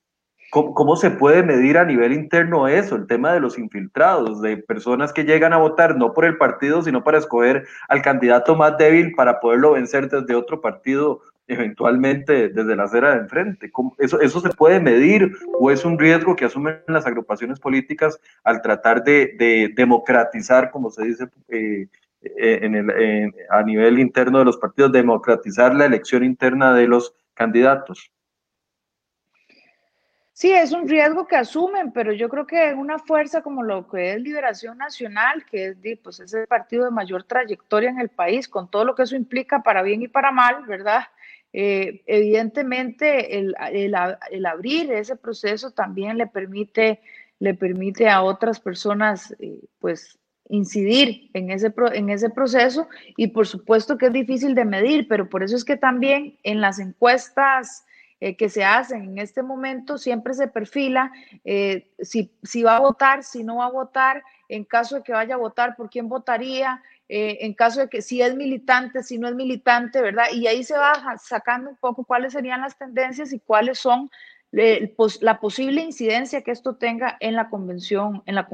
¿Cómo, se puede medir a nivel interno eso? El tema de los infiltrados, de personas que llegan a votar no por el partido, sino para escoger al candidato más débil para poderlo vencer desde otro partido, eventualmente desde la acera de enfrente. eso, ¿Eso se puede medir o es un riesgo que asumen las agrupaciones políticas al tratar de, democratizar, como se dice eh, eh, a nivel interno de los partidos, democratizar la elección interna de los candidatos? Sí, es un riesgo que asumen, pero yo creo que una fuerza como lo que es Liberación Nacional, que es, pues, es el partido de mayor trayectoria en el país, con todo lo que eso implica para bien y para mal, ¿verdad? Eh, evidentemente, el, el, abrir ese proceso también le permite, le permite a otras personas, eh, pues, incidir en ese, en ese proceso y por supuesto que es difícil de medir, pero por eso es que también en las encuestas eh, que se hacen en este momento, siempre se perfila eh, si, si, va a votar, si no va a votar, en caso de que vaya a votar, por quién votaría, eh, en caso de que si es militante, si no es militante, ¿verdad? Y ahí se va sacando un poco cuáles serían las tendencias y cuáles son la posible incidencia que esto tenga en la convención, en, la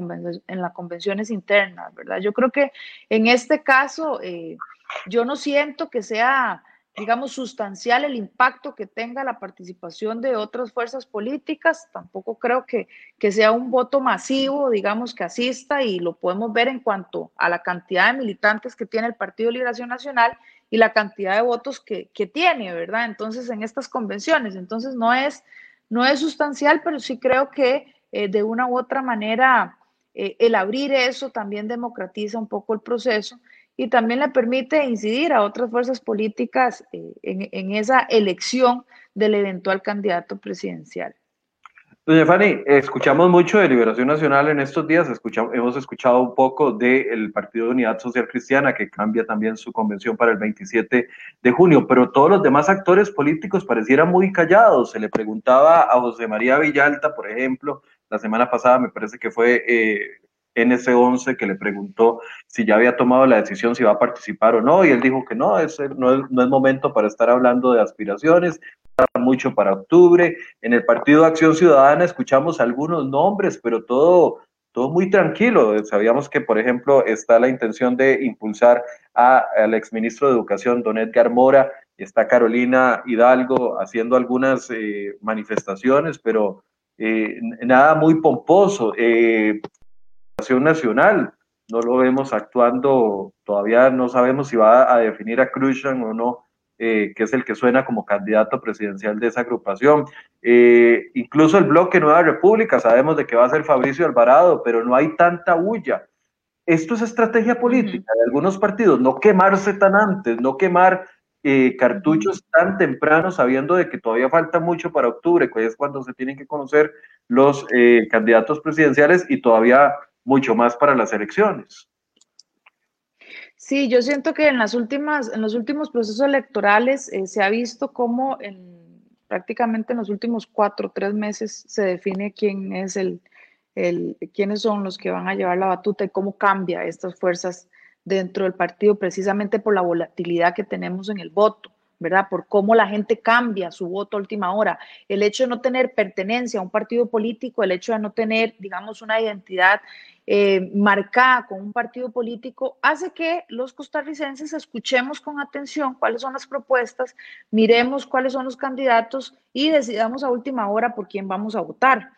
en las convenciones internas, ¿verdad? Yo creo que en este caso, yo no siento que sea digamos, sustancial el impacto que tenga la participación de otras fuerzas políticas. Tampoco creo que, que, sea un voto masivo, digamos, que asista y lo podemos ver en cuanto a la cantidad de militantes que tiene el Partido Liberación Nacional y la cantidad de votos que, tiene, ¿verdad? Entonces, en estas convenciones, entonces no es, no es sustancial, pero sí creo que eh, de una u otra manera eh, el abrir eso también democratiza un poco el proceso y también le permite incidir a otras fuerzas políticas eh, en, esa elección del eventual candidato presidencial. Doña Fanny, escuchamos mucho de Liberación Nacional en estos días, hemos escuchado un poco del Partido de Unidad Social Cristiana, que cambia también su convención para el 27 de junio, pero todos los demás actores políticos parecieran muy callados. Se le preguntaba a José María Villalta, por ejemplo, la semana pasada me parece que fue eh, NS11 que le preguntó si ya había tomado la decisión si va a participar o no, y él dijo que no, es, no, es, no es momento para estar hablando de aspiraciones, mucho para octubre. En el Partido Acción Ciudadana escuchamos algunos nombres, pero todo, todo muy tranquilo. Sabíamos que, por ejemplo, está la intención de impulsar al exministro de Educación, don Edgar Mora, está Carolina Hidalgo haciendo algunas eh, manifestaciones, pero eh, nada muy pomposo. Eh, nacional, no lo vemos actuando, todavía no sabemos si va a definir a Khrushchev o no, eh, que es el que suena como candidato presidencial de esa agrupación. Eh, incluso el bloque Nueva República, sabemos de que va a ser Fabricio Alvarado, pero no hay tanta bulla. Esto es estrategia política de algunos partidos, no quemarse tan antes, no quemar eh, cartuchos tan temprano, sabiendo de que todavía falta mucho para octubre, que es cuando se tienen que conocer los candidatos presidenciales y todavía mucho más para las elecciones. Sí, yo siento que en las últimas, en los últimos procesos electorales eh, se ha visto cómo en, prácticamente en los últimos cuatro o tres meses se define quién es el, el, quiénes son los que van a llevar la batuta y cómo cambia estas fuerzas dentro del partido, precisamente por la volatilidad que tenemos en el voto. ¿Verdad? Por cómo la gente cambia su voto a última hora. El hecho de no tener pertenencia a un partido político, el hecho de no tener, digamos, una identidad eh, marcada con un partido político, hace que los costarricenses escuchemos con atención cuáles son las propuestas, miremos cuáles son los candidatos y decidamos a última hora por quién vamos a votar.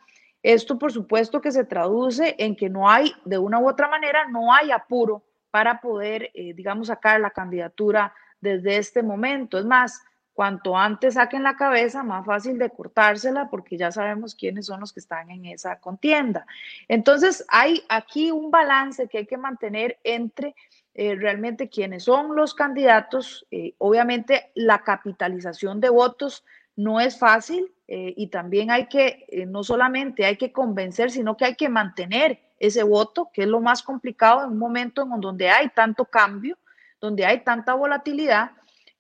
Esto, por supuesto, que se traduce en que no hay, de una u otra manera, no hay apuro para poder, eh, digamos, sacar la candidatura desde este momento. Es más, cuanto antes saquen la cabeza, más fácil de cortársela porque ya sabemos quiénes son los que están en esa contienda. Entonces, hay aquí un balance que hay que mantener entre eh, realmente quiénes son los candidatos. Eh, obviamente, la capitalización de votos no es fácil eh, y también hay que, no solamente hay que convencer, sino que hay que mantener ese voto, que es lo más complicado en un momento en donde hay tanto cambio donde hay tanta volatilidad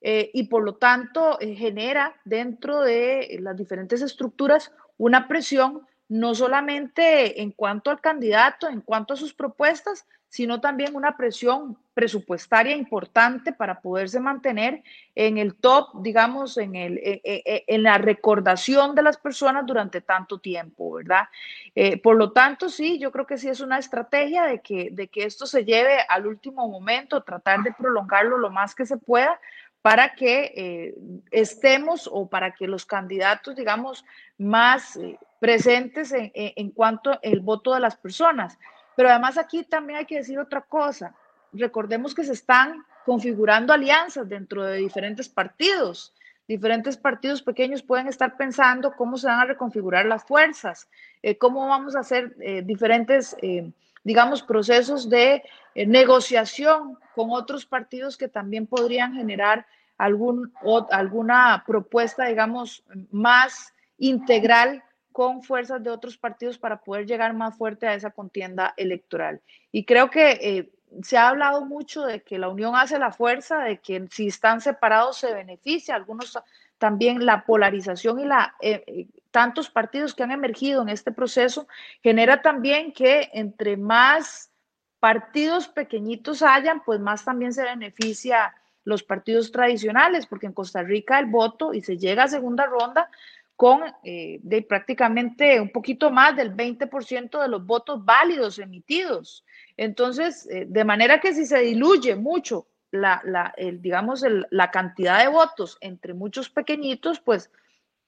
eh, y por lo tanto eh, genera dentro de las diferentes estructuras una presión no solamente en cuanto al candidato, en cuanto a sus propuestas, sino también una presión presupuestaria importante para poderse mantener en el top, digamos, en, el, e, e, e, en la recordación de las personas durante tanto tiempo, ¿verdad? Eh, por lo tanto, sí, yo creo que sí es una estrategia de que, de que esto se lleve al último momento, tratar de prolongarlo lo más que se pueda para que eh, estemos o para que los candidatos, digamos, más eh, presentes en, en cuanto al voto de las personas. Pero además aquí también hay que decir otra cosa. Recordemos que se están configurando alianzas dentro de diferentes partidos. Diferentes partidos pequeños pueden estar pensando cómo se van a reconfigurar las fuerzas, eh, cómo vamos a hacer eh, diferentes, eh, digamos, procesos de negociación con otros partidos que también podrían generar algún, alguna propuesta, digamos, más integral con fuerzas de otros partidos para poder llegar más fuerte a esa contienda electoral. Y creo que eh, se ha hablado mucho de que la unión hace la fuerza, de que si están separados se beneficia, algunos también la polarización y la eh, eh, tantos partidos que han emergido en este proceso genera también que entre más partidos pequeñitos hayan, pues más también se beneficia los partidos tradicionales, porque en Costa Rica el voto y se llega a segunda ronda con eh, de prácticamente un poquito más del 20% de los votos válidos emitidos. Entonces, eh, de manera que si se diluye mucho la, la digamos, la cantidad de votos entre muchos pequeñitos, pues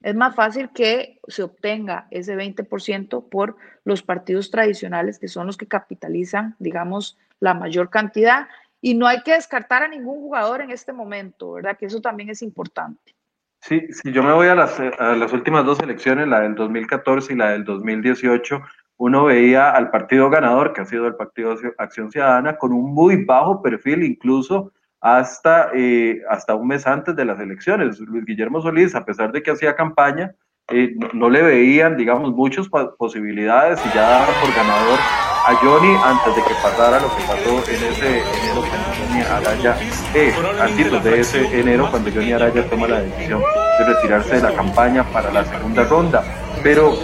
es más fácil que se obtenga ese 20% por los partidos tradicionales, que son los que capitalizan, digamos, la mayor cantidad y no hay que descartar a ningún jugador en este momento, ¿verdad? Que eso también es importante. Sí, si yo me voy a las, a las últimas dos elecciones, la del 2014 y la del 2018, uno veía al partido ganador, que ha sido el Partido Acción Ciudadana, con un muy bajo perfil, incluso hasta, eh, hasta un mes antes de las elecciones. Luis Guillermo Solís, a pesar de que hacía campaña, eh, no, le veían, digamos, muchas posibilidades y ya daban por ganador a Johnny antes de que pasara lo que pasó en ese enero cuando Johnny Araya, eh, antes de ese enero cuando Johnny Araya toma la decisión de retirarse de la campaña para la segunda ronda. Pero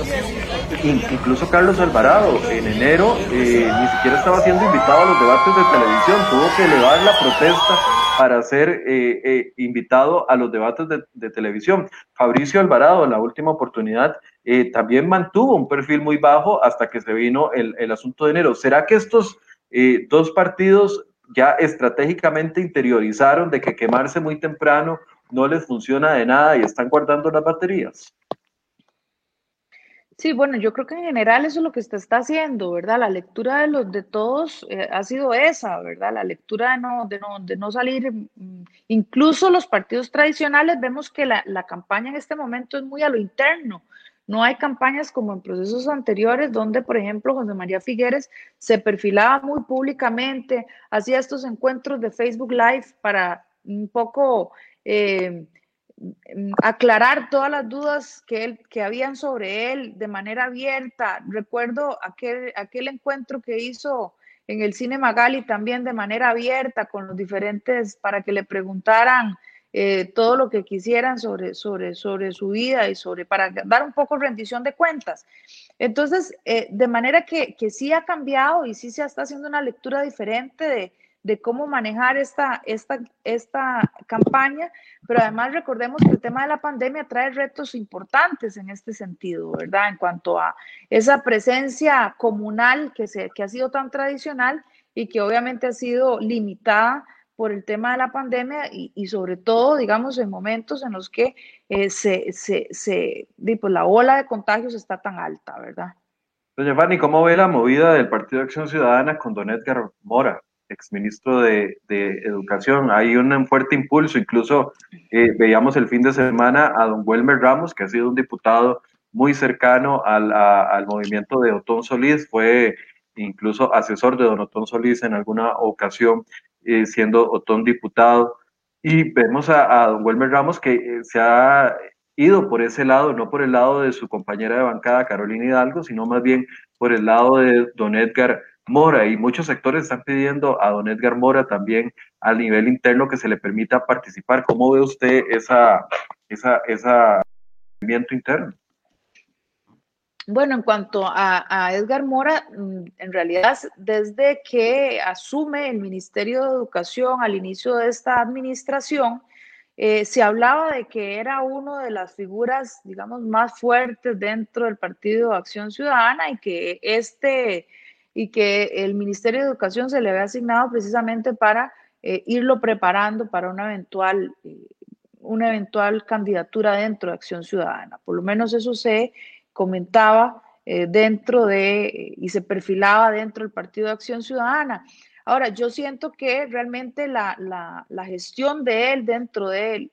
incluso Carlos Alvarado en enero eh, ni siquiera estaba siendo invitado a los debates de televisión, tuvo que elevar la protesta para ser eh, eh, invitado a los debates de, televisión. Fabricio Alvarado, en la última oportunidad, también mantuvo un perfil muy bajo hasta que se vino el, el asunto de enero. ¿Será que estos dos partidos ya estratégicamente interiorizaron de que quemarse muy temprano no les funciona de nada y están guardando las baterías? Sí, bueno, yo creo que en general eso es lo que usted está haciendo, ¿verdad? La lectura de los de todos eh, ha sido esa, ¿verdad? La lectura de no, de no, de no salir, mm, incluso los partidos tradicionales, vemos que la, la campaña en este momento es muy a lo interno. No hay campañas como en procesos anteriores donde, por ejemplo, José María Figueres se perfilaba muy públicamente, hacía estos encuentros de Facebook Live para un poco eh, aclarar todas las dudas que, él, que habían sobre él de manera abierta. Recuerdo aquel, aquel encuentro que hizo en el Cine Magali también de manera abierta con los diferentes, para que le preguntaran eh, todo lo que quisieran sobre, sobre, sobre su vida y sobre, para dar un poco rendición de cuentas. Entonces, eh, de manera que, que sí ha cambiado y sí se está haciendo una lectura diferente de, de cómo manejar esta, esta, esta campaña, pero además recordemos que el tema de la pandemia trae retos importantes en este sentido, ¿verdad? En cuanto a esa presencia comunal que, se, que ha sido tan tradicional y que obviamente ha sido limitada por el tema de la pandemia y, sobre todo, digamos, en momentos en los que eh, se, se, se pues la ola de contagios está tan alta, ¿verdad? Doña Fanny, ¿cómo ve la movida del Partido Acción Ciudadana con Don Edgar Mora? Exministro de, de Educación. Hay un fuerte impulso, incluso eh, veíamos el fin de semana a don Welmer Ramos, que ha sido un diputado muy cercano al, al movimiento de Otón Solís, fue incluso asesor de don Otón Solís en alguna ocasión, eh, siendo Otón diputado. Y vemos a, don Welmer Ramos que eh, se ha ido por ese lado, no por el lado de su compañera de bancada Carolina Hidalgo, sino más bien por el lado de don Edgar Mora y muchos sectores están pidiendo a don Edgar Mora también al nivel interno que se le permita participar. ¿Cómo ve usted esa, esa, movimiento interno? Bueno, en cuanto a, Edgar Mora, mm, en realidad desde que asume el Ministerio de Educación al inicio de esta administración, eh, se hablaba de que era una de las figuras, digamos, más fuertes dentro del Partido Acción Ciudadana y que este y que el Ministerio de Educación se le había asignado precisamente para eh, irlo preparando para una eventual, eh, una eventual candidatura dentro de Acción Ciudadana. Por lo menos eso se comentaba eh, dentro de y se perfilaba dentro del Partido de Acción Ciudadana. Ahora, yo siento que realmente la, la, la gestión de él dentro de,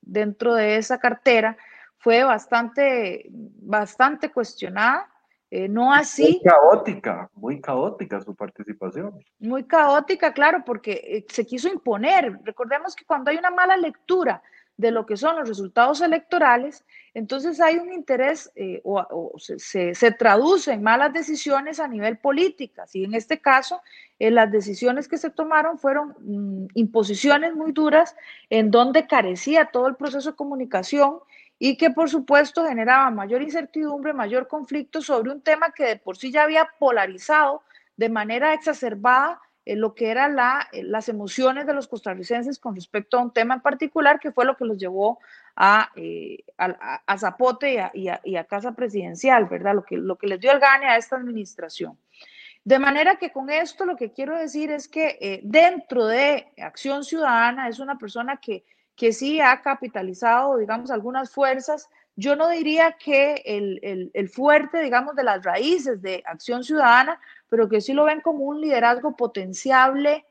dentro de esa cartera fue bastante, bastante cuestionada eh, no así. Muy caótica, muy caótica su participación. Muy caótica, claro, porque eh, se quiso imponer. Recordemos que cuando hay una mala lectura de lo que son los resultados electorales, entonces hay un interés eh, o, se, se, traduce en malas decisiones a nivel políticas. Y en este caso, las decisiones que se tomaron fueron mm, imposiciones muy duras en donde carecía todo el proceso de comunicación y que por supuesto generaba mayor incertidumbre, mayor conflicto sobre un tema que de por sí ya había polarizado de manera exacerbada en lo que eran la, eh, las emociones de los costarricenses con respecto a un tema en particular, que fue lo que los llevó a, eh, a, Zapote y a, Casa Presidencial, ¿verdad? Lo que, lo que les dio el gane a esta administración. De manera que con esto lo que quiero decir es que eh, dentro de Acción Ciudadana es una persona que que sí ha capitalizado, digamos, algunas fuerzas. Yo no diría que el, fuerte, digamos, de las raíces de Acción Ciudadana, pero que sí lo ven como un liderazgo potenciable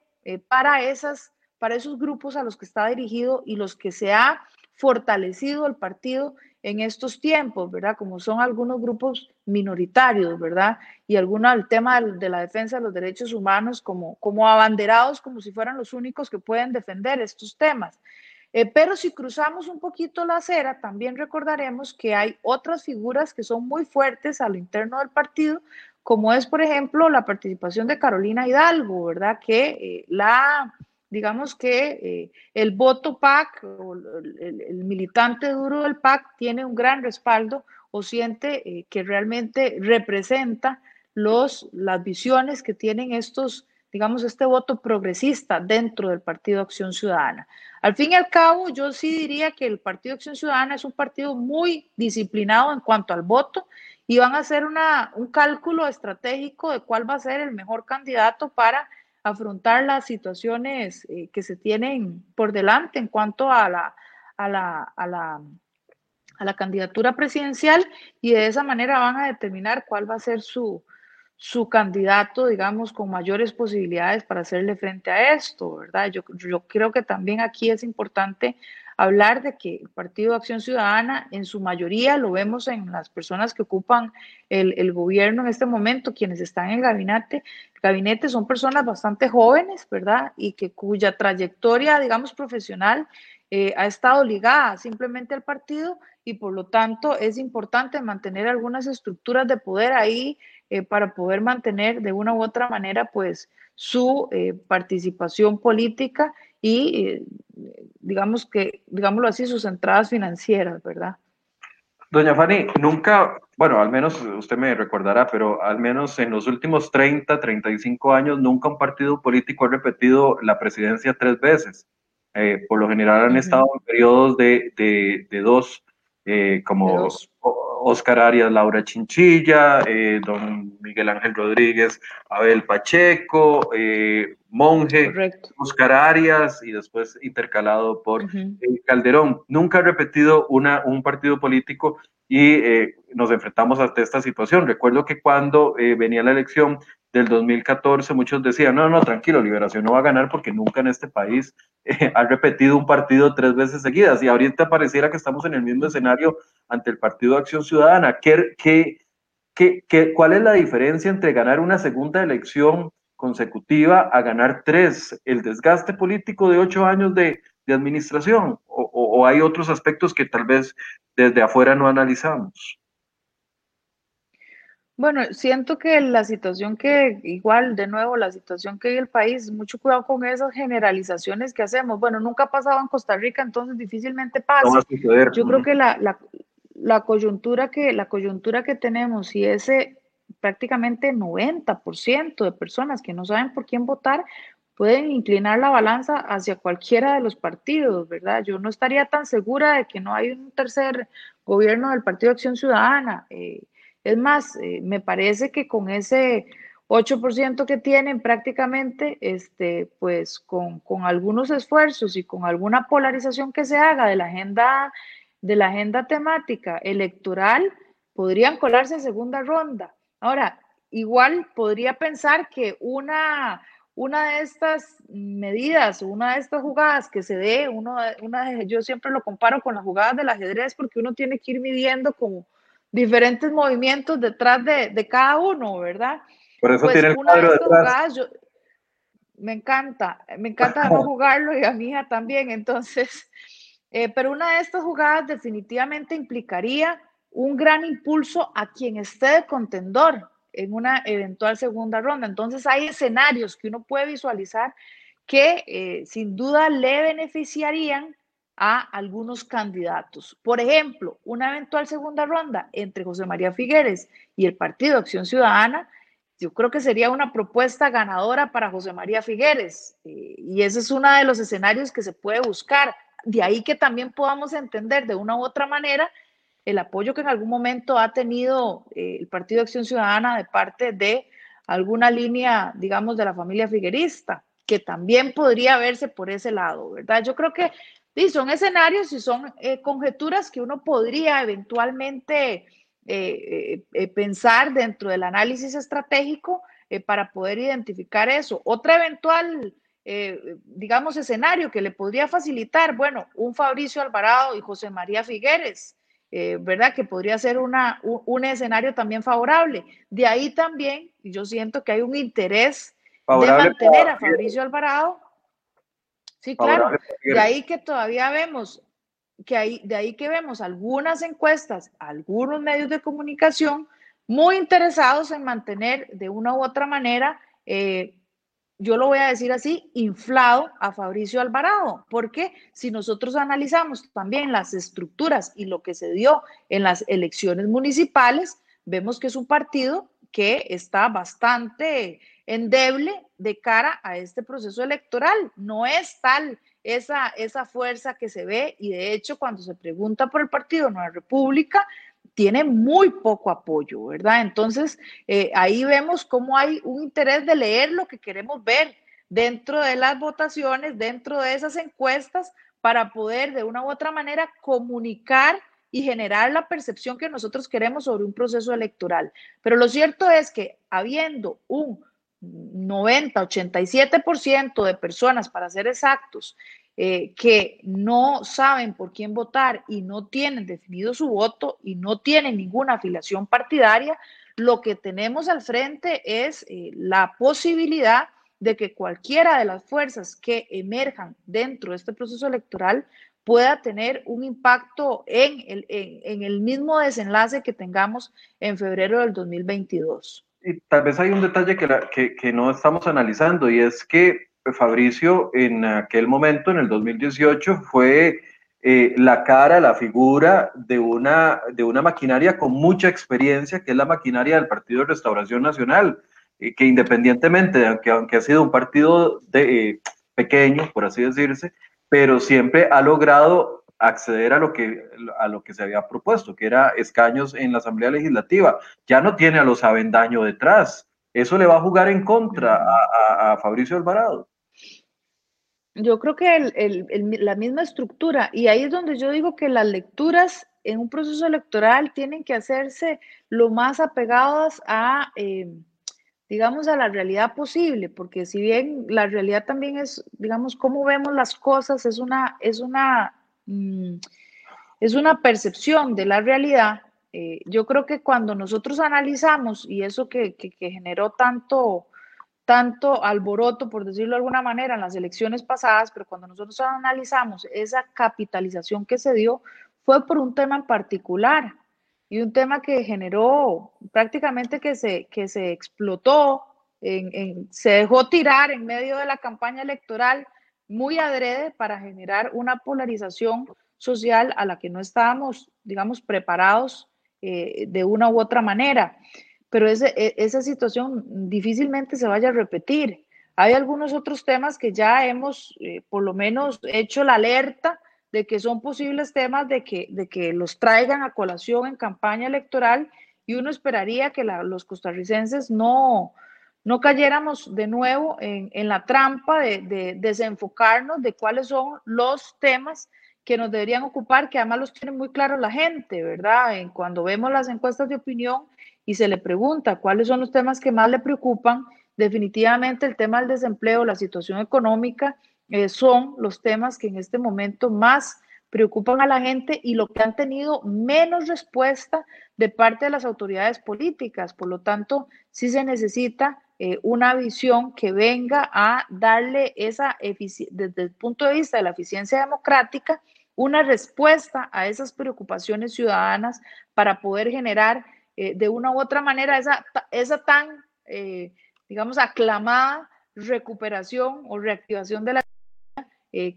para, esas, para esos grupos a los que está dirigido y los que se ha fortalecido el partido en estos tiempos, ¿verdad? Como son algunos grupos minoritarios, ¿verdad? Y alguno el tema de la defensa de los derechos humanos como, como abanderados, como si fueran los únicos que pueden defender estos temas. Eh, pero si cruzamos un poquito la acera, también recordaremos que hay otras figuras que son muy fuertes a lo interno del partido, como es, por ejemplo, la participación de Carolina Hidalgo, ¿verdad? Que eh, la digamos que eh, el voto PAC o el, militante duro del PAC tiene un gran respaldo o siente que realmente representa los, las visiones que tienen estos, digamos, este voto progresista dentro del Partido Acción Ciudadana. Al fin y al cabo, yo sí diría que el Partido Acción Ciudadana es un partido muy disciplinado en cuanto al voto y van a hacer una, un cálculo estratégico de cuál va a ser el mejor candidato para afrontar las situaciones eh, que se tienen por delante en cuanto a la, a la, a la, a la candidatura presidencial y de esa manera van a determinar cuál va a ser su, su candidato, digamos, con mayores posibilidades para hacerle frente a esto, ¿verdad? Yo, yo creo que también aquí es importante hablar de que el Partido de Acción Ciudadana, en su mayoría, lo vemos en las personas que ocupan el, gobierno en este momento, quienes están en el gabinete, el gabinete son personas bastante jóvenes, ¿verdad? Y que cuya trayectoria, digamos, profesional eh, ha estado ligada simplemente al partido y por lo tanto es importante mantener algunas estructuras de poder ahí eh, para poder mantener de una u otra manera pues su eh, participación política y eh, digamos que, digámoslo así, sus entradas financieras, ¿verdad? Doña Fanny, nunca, bueno, al menos usted me recordará, pero al menos en los últimos 30, 35 años, nunca un partido político ha repetido la presidencia tres veces. Eh, por lo general han estado en periodos de, de, dos, eh, como Oscar Arias, Laura Chinchilla, don Miguel Ángel Rodríguez, Abel Pacheco, Monje, Oscar Arias y después intercalado por Calderón. Nunca ha repetido una, un partido político y eh, nos enfrentamos a esta situación. Recuerdo que cuando eh, venía la elección del 2014, muchos decían, no, no, tranquilo, Liberación no va a ganar porque nunca en este país eh, ha repetido un partido tres veces seguidas. Y ahorita pareciera que estamos en el mismo escenario ante el Partido Acción Ciudadana. ¿Qué, qué, qué, cuál es la diferencia entre ganar una segunda elección consecutiva a ganar tres, el desgaste político de ocho años de, administración, o, hay otros aspectos que tal vez desde afuera no analizamos. Bueno, siento que la situación que, igual, de nuevo, la situación que hay el país, mucho cuidado con esas generalizaciones que hacemos. Bueno, nunca ha pasado en Costa Rica, entonces difícilmente pasa. Yo creo que la, la, la, coyuntura que, la coyuntura que tenemos y ese prácticamente 90% de personas que no saben por quién votar pueden inclinar la balanza hacia cualquiera de los partidos, ¿verdad? Yo no estaría tan segura de que no hay un tercer gobierno del Partido de Acción Ciudadana. Eh, es más, eh, me parece que con ese 8% que tienen prácticamente, este, pues con, con, algunos esfuerzos y con alguna polarización que se haga de la agenda, de la agenda temática electoral, podrían colarse en segunda ronda. Ahora, igual podría pensar que una, una de estas medidas, una de estas jugadas que se dé, una yo siempre lo comparo con las jugadas del ajedrez porque uno tiene que ir midiendo como diferentes movimientos detrás de, cada uno, ¿verdad? Por eso pues tiene el cuadro detrás. me encanta, me encanta [laughs] jugarlo y a mi hija también, entonces, eh, pero una de estas jugadas definitivamente implicaría un gran impulso a quien esté de contendor en una eventual segunda ronda. Entonces hay escenarios que uno puede visualizar que eh, sin duda le beneficiarían a algunos candidatos. Por ejemplo, una eventual segunda ronda entre José María Figueres y el Partido Acción Ciudadana, yo creo que sería una propuesta ganadora para José María Figueres. Eh, y ese es uno de los escenarios que se puede buscar. De ahí que también podamos entender de una u otra manera el apoyo que en algún momento ha tenido eh, el Partido Acción Ciudadana de parte de alguna línea, digamos, de la familia figuerista, que también podría verse por ese lado, ¿verdad? Yo creo que sí, son escenarios y son eh, conjeturas que uno podría eventualmente eh, pensar dentro del análisis estratégico para poder identificar eso. Otra eventual eh, digamos, escenario que le podría facilitar, bueno, un Fabricio Alvarado y José María Figueres, eh, ¿verdad? Que podría ser una, un, escenario también favorable. De ahí también, yo siento que hay un interés de mantener a Fabricio Alvarado. Sí, claro. De ahí que todavía vemos que hay, de ahí que vemos algunas encuestas, algunos medios de comunicación muy interesados en mantener de una u otra manera eh, yo lo voy a decir así, inflado a Fabricio Alvarado, porque si nosotros analizamos también las estructuras y lo que se dio en las elecciones municipales, vemos que es un partido que está bastante endeble de cara a este proceso electoral. No es tal esa, esa fuerza que se ve y de hecho cuando se pregunta por el Partido Nueva República, tiene muy poco apoyo, ¿verdad? Entonces, eh, ahí vemos cómo hay un interés de leer lo que queremos ver dentro de las votaciones, dentro de esas encuestas, para poder de una u otra manera comunicar y generar la percepción que nosotros queremos sobre un proceso electoral. Pero lo cierto es que habiendo un 90, 87% de personas, para ser exactos, eh, que no saben por quién votar y no tienen definido su voto y no tienen ninguna afiliación partidaria, lo que tenemos al frente es eh, la posibilidad de que cualquiera de las fuerzas que emerjan dentro de este proceso electoral pueda tener un impacto en el, en, el mismo desenlace que tengamos en febrero del 2022. Y tal vez hay un detalle que, que, que no estamos analizando y es que Fabricio en aquel momento, en el 2018, fue eh, la cara, la figura de una, de una maquinaria con mucha experiencia, que es la maquinaria del Partido de Restauración Nacional, que independientemente de que aunque ha sido un partido de, eh, pequeño, por así decirse, pero siempre ha logrado acceder a lo que a lo que se había propuesto, que era escaños en la Asamblea Legislativa. Ya no tiene a los Avendaño detrás. Eso le va a jugar en contra a, a Fabricio Alvarado. Yo creo que la misma estructura, y ahí es donde yo digo que las lecturas en un proceso electoral tienen que hacerse lo más apegadas a, eh, digamos, a la realidad posible, porque si bien la realidad también es, digamos, cómo vemos las cosas, es una, es una, mm, es una percepción de la realidad. Eh, yo creo que cuando nosotros analizamos, y eso que generó tanto tanto alboroto, por decirlo de alguna manera, en las elecciones pasadas, pero cuando nosotros analizamos esa capitalización que se dio, fue por un tema en particular y un tema que generó prácticamente que se, que se explotó, en, se dejó tirar en medio de la campaña electoral muy adrede para generar una polarización social a la que no estábamos, digamos, preparados eh, de una u otra manera pero ese, e, esa situación difícilmente se vaya a repetir. Hay algunos otros temas que ya hemos eh, por lo menos hecho la alerta de que son posibles temas de que, de que los traigan a colación en campaña electoral y uno esperaría que los costarricenses no, no cayéramos de nuevo en, en la trampa de, de, desenfocarnos de cuáles son los temas que nos deberían ocupar, que además los tiene muy claros la gente, ¿verdad? Cuando vemos las encuestas de opinión, y se le pregunta cuáles son los temas que más le preocupan, definitivamente el tema del desempleo, la situación económica, eh, son los temas que en este momento más preocupan a la gente y lo que han tenido menos respuesta de parte de las autoridades políticas. Por lo tanto, sí se necesita eh, una visión que venga a darle esa, desde el punto de vista de la eficiencia democrática, una respuesta a esas preocupaciones ciudadanas para poder generar eh, de una u otra manera esa, esa tan, eh, digamos, aclamada recuperación o reactivación de la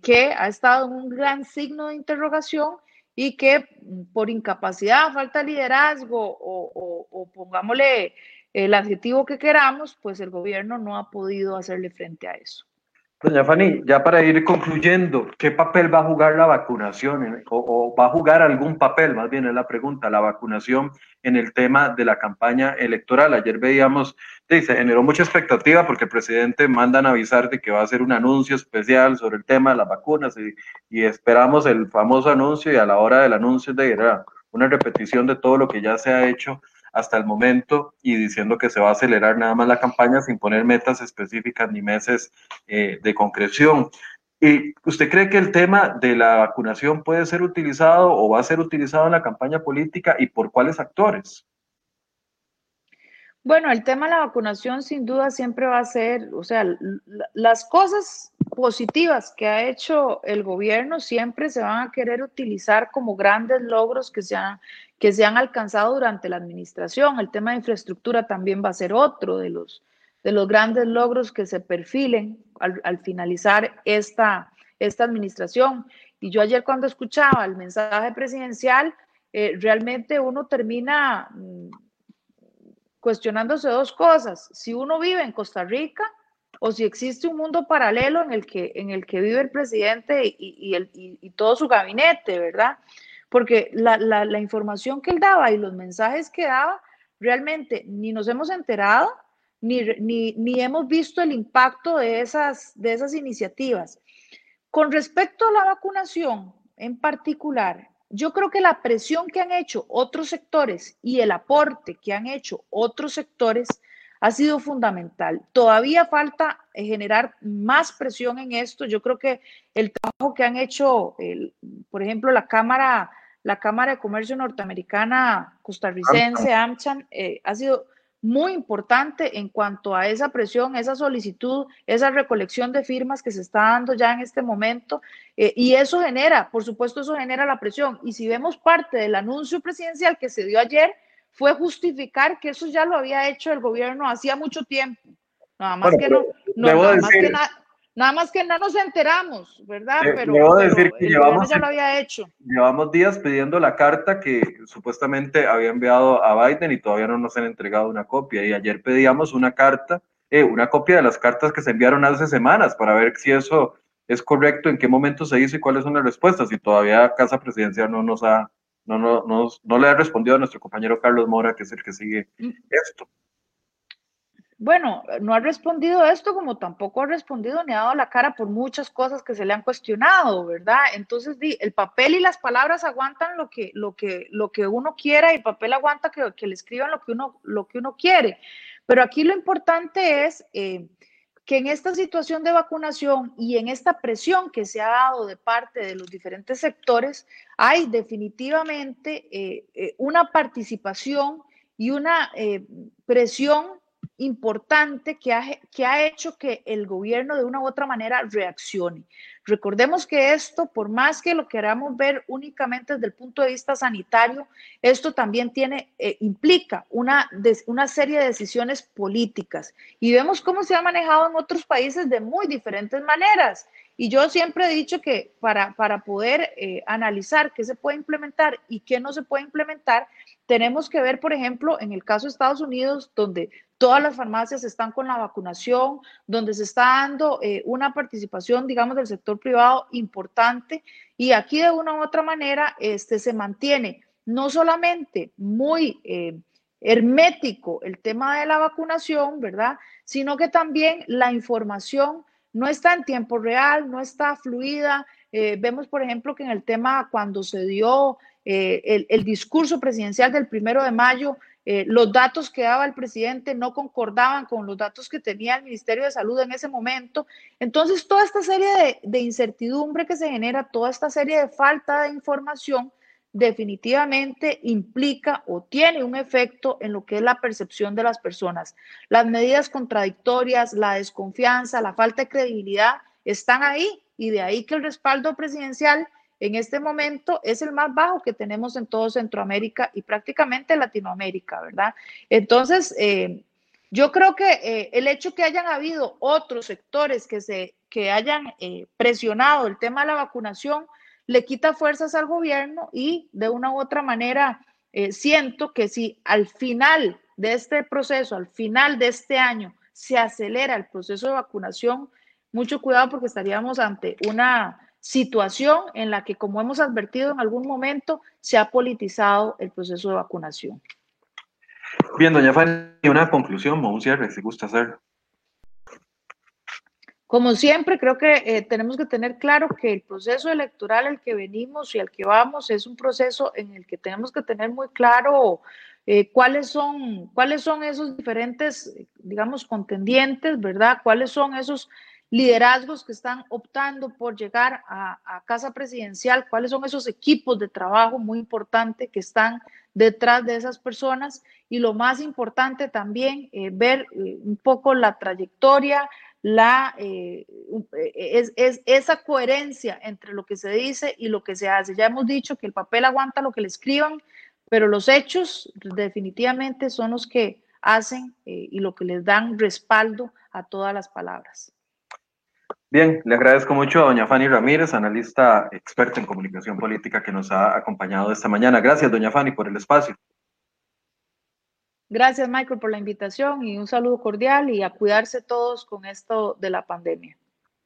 que ha estado en un gran signo de interrogación y que por incapacidad, falta de liderazgo o, o pongámosle el adjetivo que queramos, pues el gobierno no ha podido hacerle frente a eso. Doña Fanny, ya para ir concluyendo, ¿qué papel va a jugar la vacunación o, va a jugar algún papel, más bien es la pregunta, la vacunación en el tema de la campaña electoral? Ayer veíamos, se generó mucha expectativa porque el presidente mandan avisar de que va a hacer un anuncio especial sobre el tema de las vacunas y, esperamos el famoso anuncio y a la hora del anuncio de una repetición de todo lo que ya se ha hecho hasta el momento y diciendo que se va a acelerar nada más la campaña sin poner metas específicas ni meses eh, de concreción. ¿Y usted cree que el tema de la vacunación puede ser utilizado o va a ser utilizado en la campaña política y por cuáles actores? Bueno, el tema de la vacunación sin duda siempre va a ser, o sea, las cosas positivas que ha hecho el gobierno siempre se van a querer utilizar como grandes logros que se han, que se han alcanzado durante la administración. El tema de infraestructura también va a ser otro de los, de los grandes logros que se perfilen al, finalizar esta, esta administración. Y yo ayer cuando escuchaba el mensaje presidencial, eh, realmente uno termina mm, cuestionándose dos cosas. Si uno vive en Costa Rica o si existe un mundo paralelo en el que, en el que vive el presidente y, el, y todo su gabinete, ¿verdad? Porque la, la, la, información que él daba y los mensajes que daba, realmente ni nos hemos enterado, ni, ni, ni hemos visto el impacto de esas, de esas iniciativas. Con respecto a la vacunación en particular, yo creo que la presión que han hecho otros sectores y el aporte que han hecho otros sectores ha sido fundamental. Todavía falta generar más presión en esto. Yo creo que el trabajo que han hecho, por ejemplo, la Cámara, la Cámara de Comercio Norteamericana costarricense, AmCham, eh, ha sido muy importante en cuanto a esa presión, esa solicitud, esa recolección de firmas que se está dando ya en este momento. Eh, y eso genera, por supuesto, eso genera la presión. Y si vemos parte del anuncio presidencial que se dio ayer, fue justificar que eso ya lo había hecho el gobierno hacía mucho tiempo. Nada más que no, nada, más que nada más que no nos enteramos, ¿verdad? pero, debo decir que llevamos, ya lo había hecho. Llevamos días pidiendo la carta que supuestamente había enviado a Biden y todavía no nos han entregado una copia. Y ayer pedíamos una carta, eh, una copia de las cartas que se enviaron hace semanas para ver si eso es correcto, en qué momento se hizo y cuáles son las respuestas. Y todavía Casa Presidencial no nos ha no, no, no, no le ha respondido a nuestro compañero Carlos Mora, que es el que sigue mm. esto. Bueno, no ha respondido esto como tampoco ha respondido ni ha dado la cara por muchas cosas que se le han cuestionado, ¿verdad? Entonces, el papel y las palabras aguantan lo que, lo que, lo que uno quiera y el papel aguanta que, que le escriban lo que, uno, lo que uno quiere. Pero aquí lo importante es eh, que en esta situación de vacunación y en esta presión que se ha dado de parte de los diferentes sectores, hay definitivamente eh, eh, una participación y una presión importante que ha, que ha hecho que el gobierno de una u otra manera reaccione. Recordemos que esto, por más que lo queramos ver únicamente desde el punto de vista sanitario, esto también tiene, eh, implica una, una serie de decisiones políticas. Y vemos cómo se ha manejado en otros países de muy diferentes maneras. Y yo siempre he dicho que para, para poder eh, analizar qué se puede implementar y qué no se puede implementar, tenemos que ver, por ejemplo, en el caso de Estados Unidos, donde todas las farmacias están con la vacunación, donde se está dando eh, una participación, digamos, del sector privado importante y aquí de una u otra manera este, se mantiene no solamente muy eh, hermético el tema de la vacunación, ¿verdad? Sino que también la información no está en tiempo real, no está fluida. Eh, vemos, por ejemplo, que en el tema cuando se dio el, el, discurso presidencial del primero de mayo, eh, los datos que daba el presidente no concordaban con los datos que tenía el Ministerio de Salud en ese momento. Entonces, toda esta serie de, incertidumbre que se genera, toda esta serie de falta de información, definitivamente implica o tiene un efecto en lo que es la percepción de las personas. Las medidas contradictorias, la desconfianza, la falta de credibilidad están ahí y de ahí que el respaldo presidencial en este momento es el más bajo que tenemos en todo Centroamérica y prácticamente Latinoamérica, ¿verdad? Entonces, eh, yo creo que eh, el hecho que hayan habido otros sectores que, se, que hayan eh, presionado el tema de la vacunación le quita fuerzas al gobierno y de una u otra manera siento que si al final de este proceso, al final de este año, se acelera el proceso de vacunación, mucho cuidado porque estaríamos ante una situación en la que, como hemos advertido en algún momento, se ha politizado el proceso de vacunación. Bien, doña Fanny, una conclusión o un cierre, si gusta hacer. Como siempre, creo que eh, tenemos que tener claro que el proceso electoral al que venimos y al que vamos es un proceso en el que tenemos que tener muy claro eh, cuáles, son, cuáles son esos diferentes, digamos, contendientes, ¿verdad? ¿Cuáles son esos liderazgos que están optando por llegar a, casa presidencial? ¿Cuáles son esos equipos de trabajo muy importantes que están detrás de esas personas? Y lo más importante también, eh, ver un poco la trayectoria, la, eh, es, es, esa coherencia entre lo que se dice y lo que se hace. Ya hemos dicho que el papel aguanta lo que le escriban, pero los hechos definitivamente son los que hacen eh, y lo que les dan respaldo a todas las palabras. Bien, le agradezco mucho a doña Fanny Ramírez, analista experta en comunicación política que nos ha acompañado esta mañana. Gracias, doña Fanny, por el espacio. Gracias, Michael, por la invitación y un saludo cordial y a cuidarse todos con esto de la pandemia.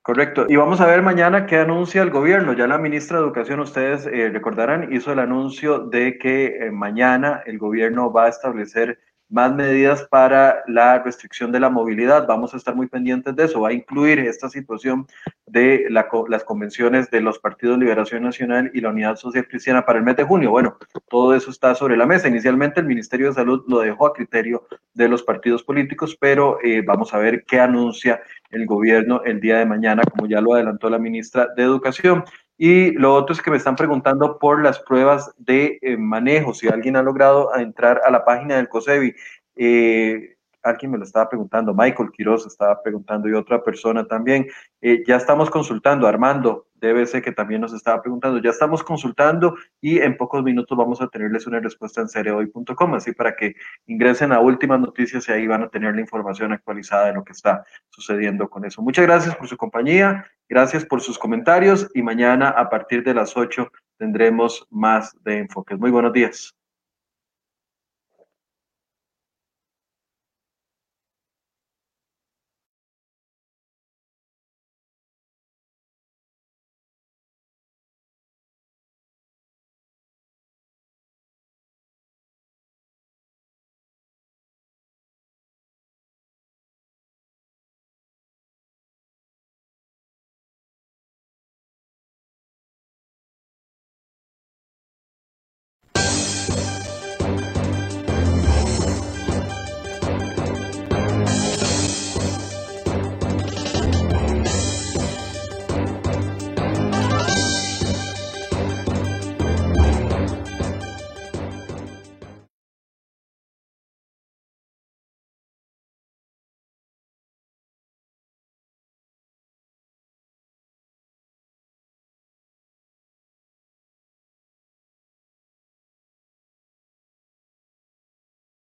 Correcto. Y vamos a ver mañana qué anuncia el gobierno. Ya la ministra de Educación, ustedes eh, recordarán, hizo el anuncio de que eh, mañana el gobierno va a establecer más medidas para la restricción de la movilidad. Vamos a estar muy pendientes de eso. Va a incluir esta situación de las convenciones de los partidos Liberación Nacional y la Unidad Social Cristiana para el mes de junio. Bueno, todo eso está sobre la mesa. Inicialmente el Ministerio de Salud lo dejó a criterio de los partidos políticos, pero eh, vamos a ver qué anuncia el gobierno el día de mañana, como ya lo adelantó la ministra de Educación. Y lo otro es que me están preguntando por las pruebas de eh, manejo, si alguien ha logrado entrar a la página del COSEBI. Eh, alguien me lo estaba preguntando, Michael Quiroz estaba preguntando y otra persona también. Eh, ya estamos consultando, Armando ser que también nos estaba preguntando, ya estamos consultando y en pocos minutos vamos a tenerles una respuesta en cereoy.com, así para que ingresen a últimas noticias y ahí van a tener la información actualizada de lo que está sucediendo con eso. Muchas gracias por su compañía, gracias por sus comentarios y mañana a partir de las 8 tendremos más de enfoques. Muy buenos días.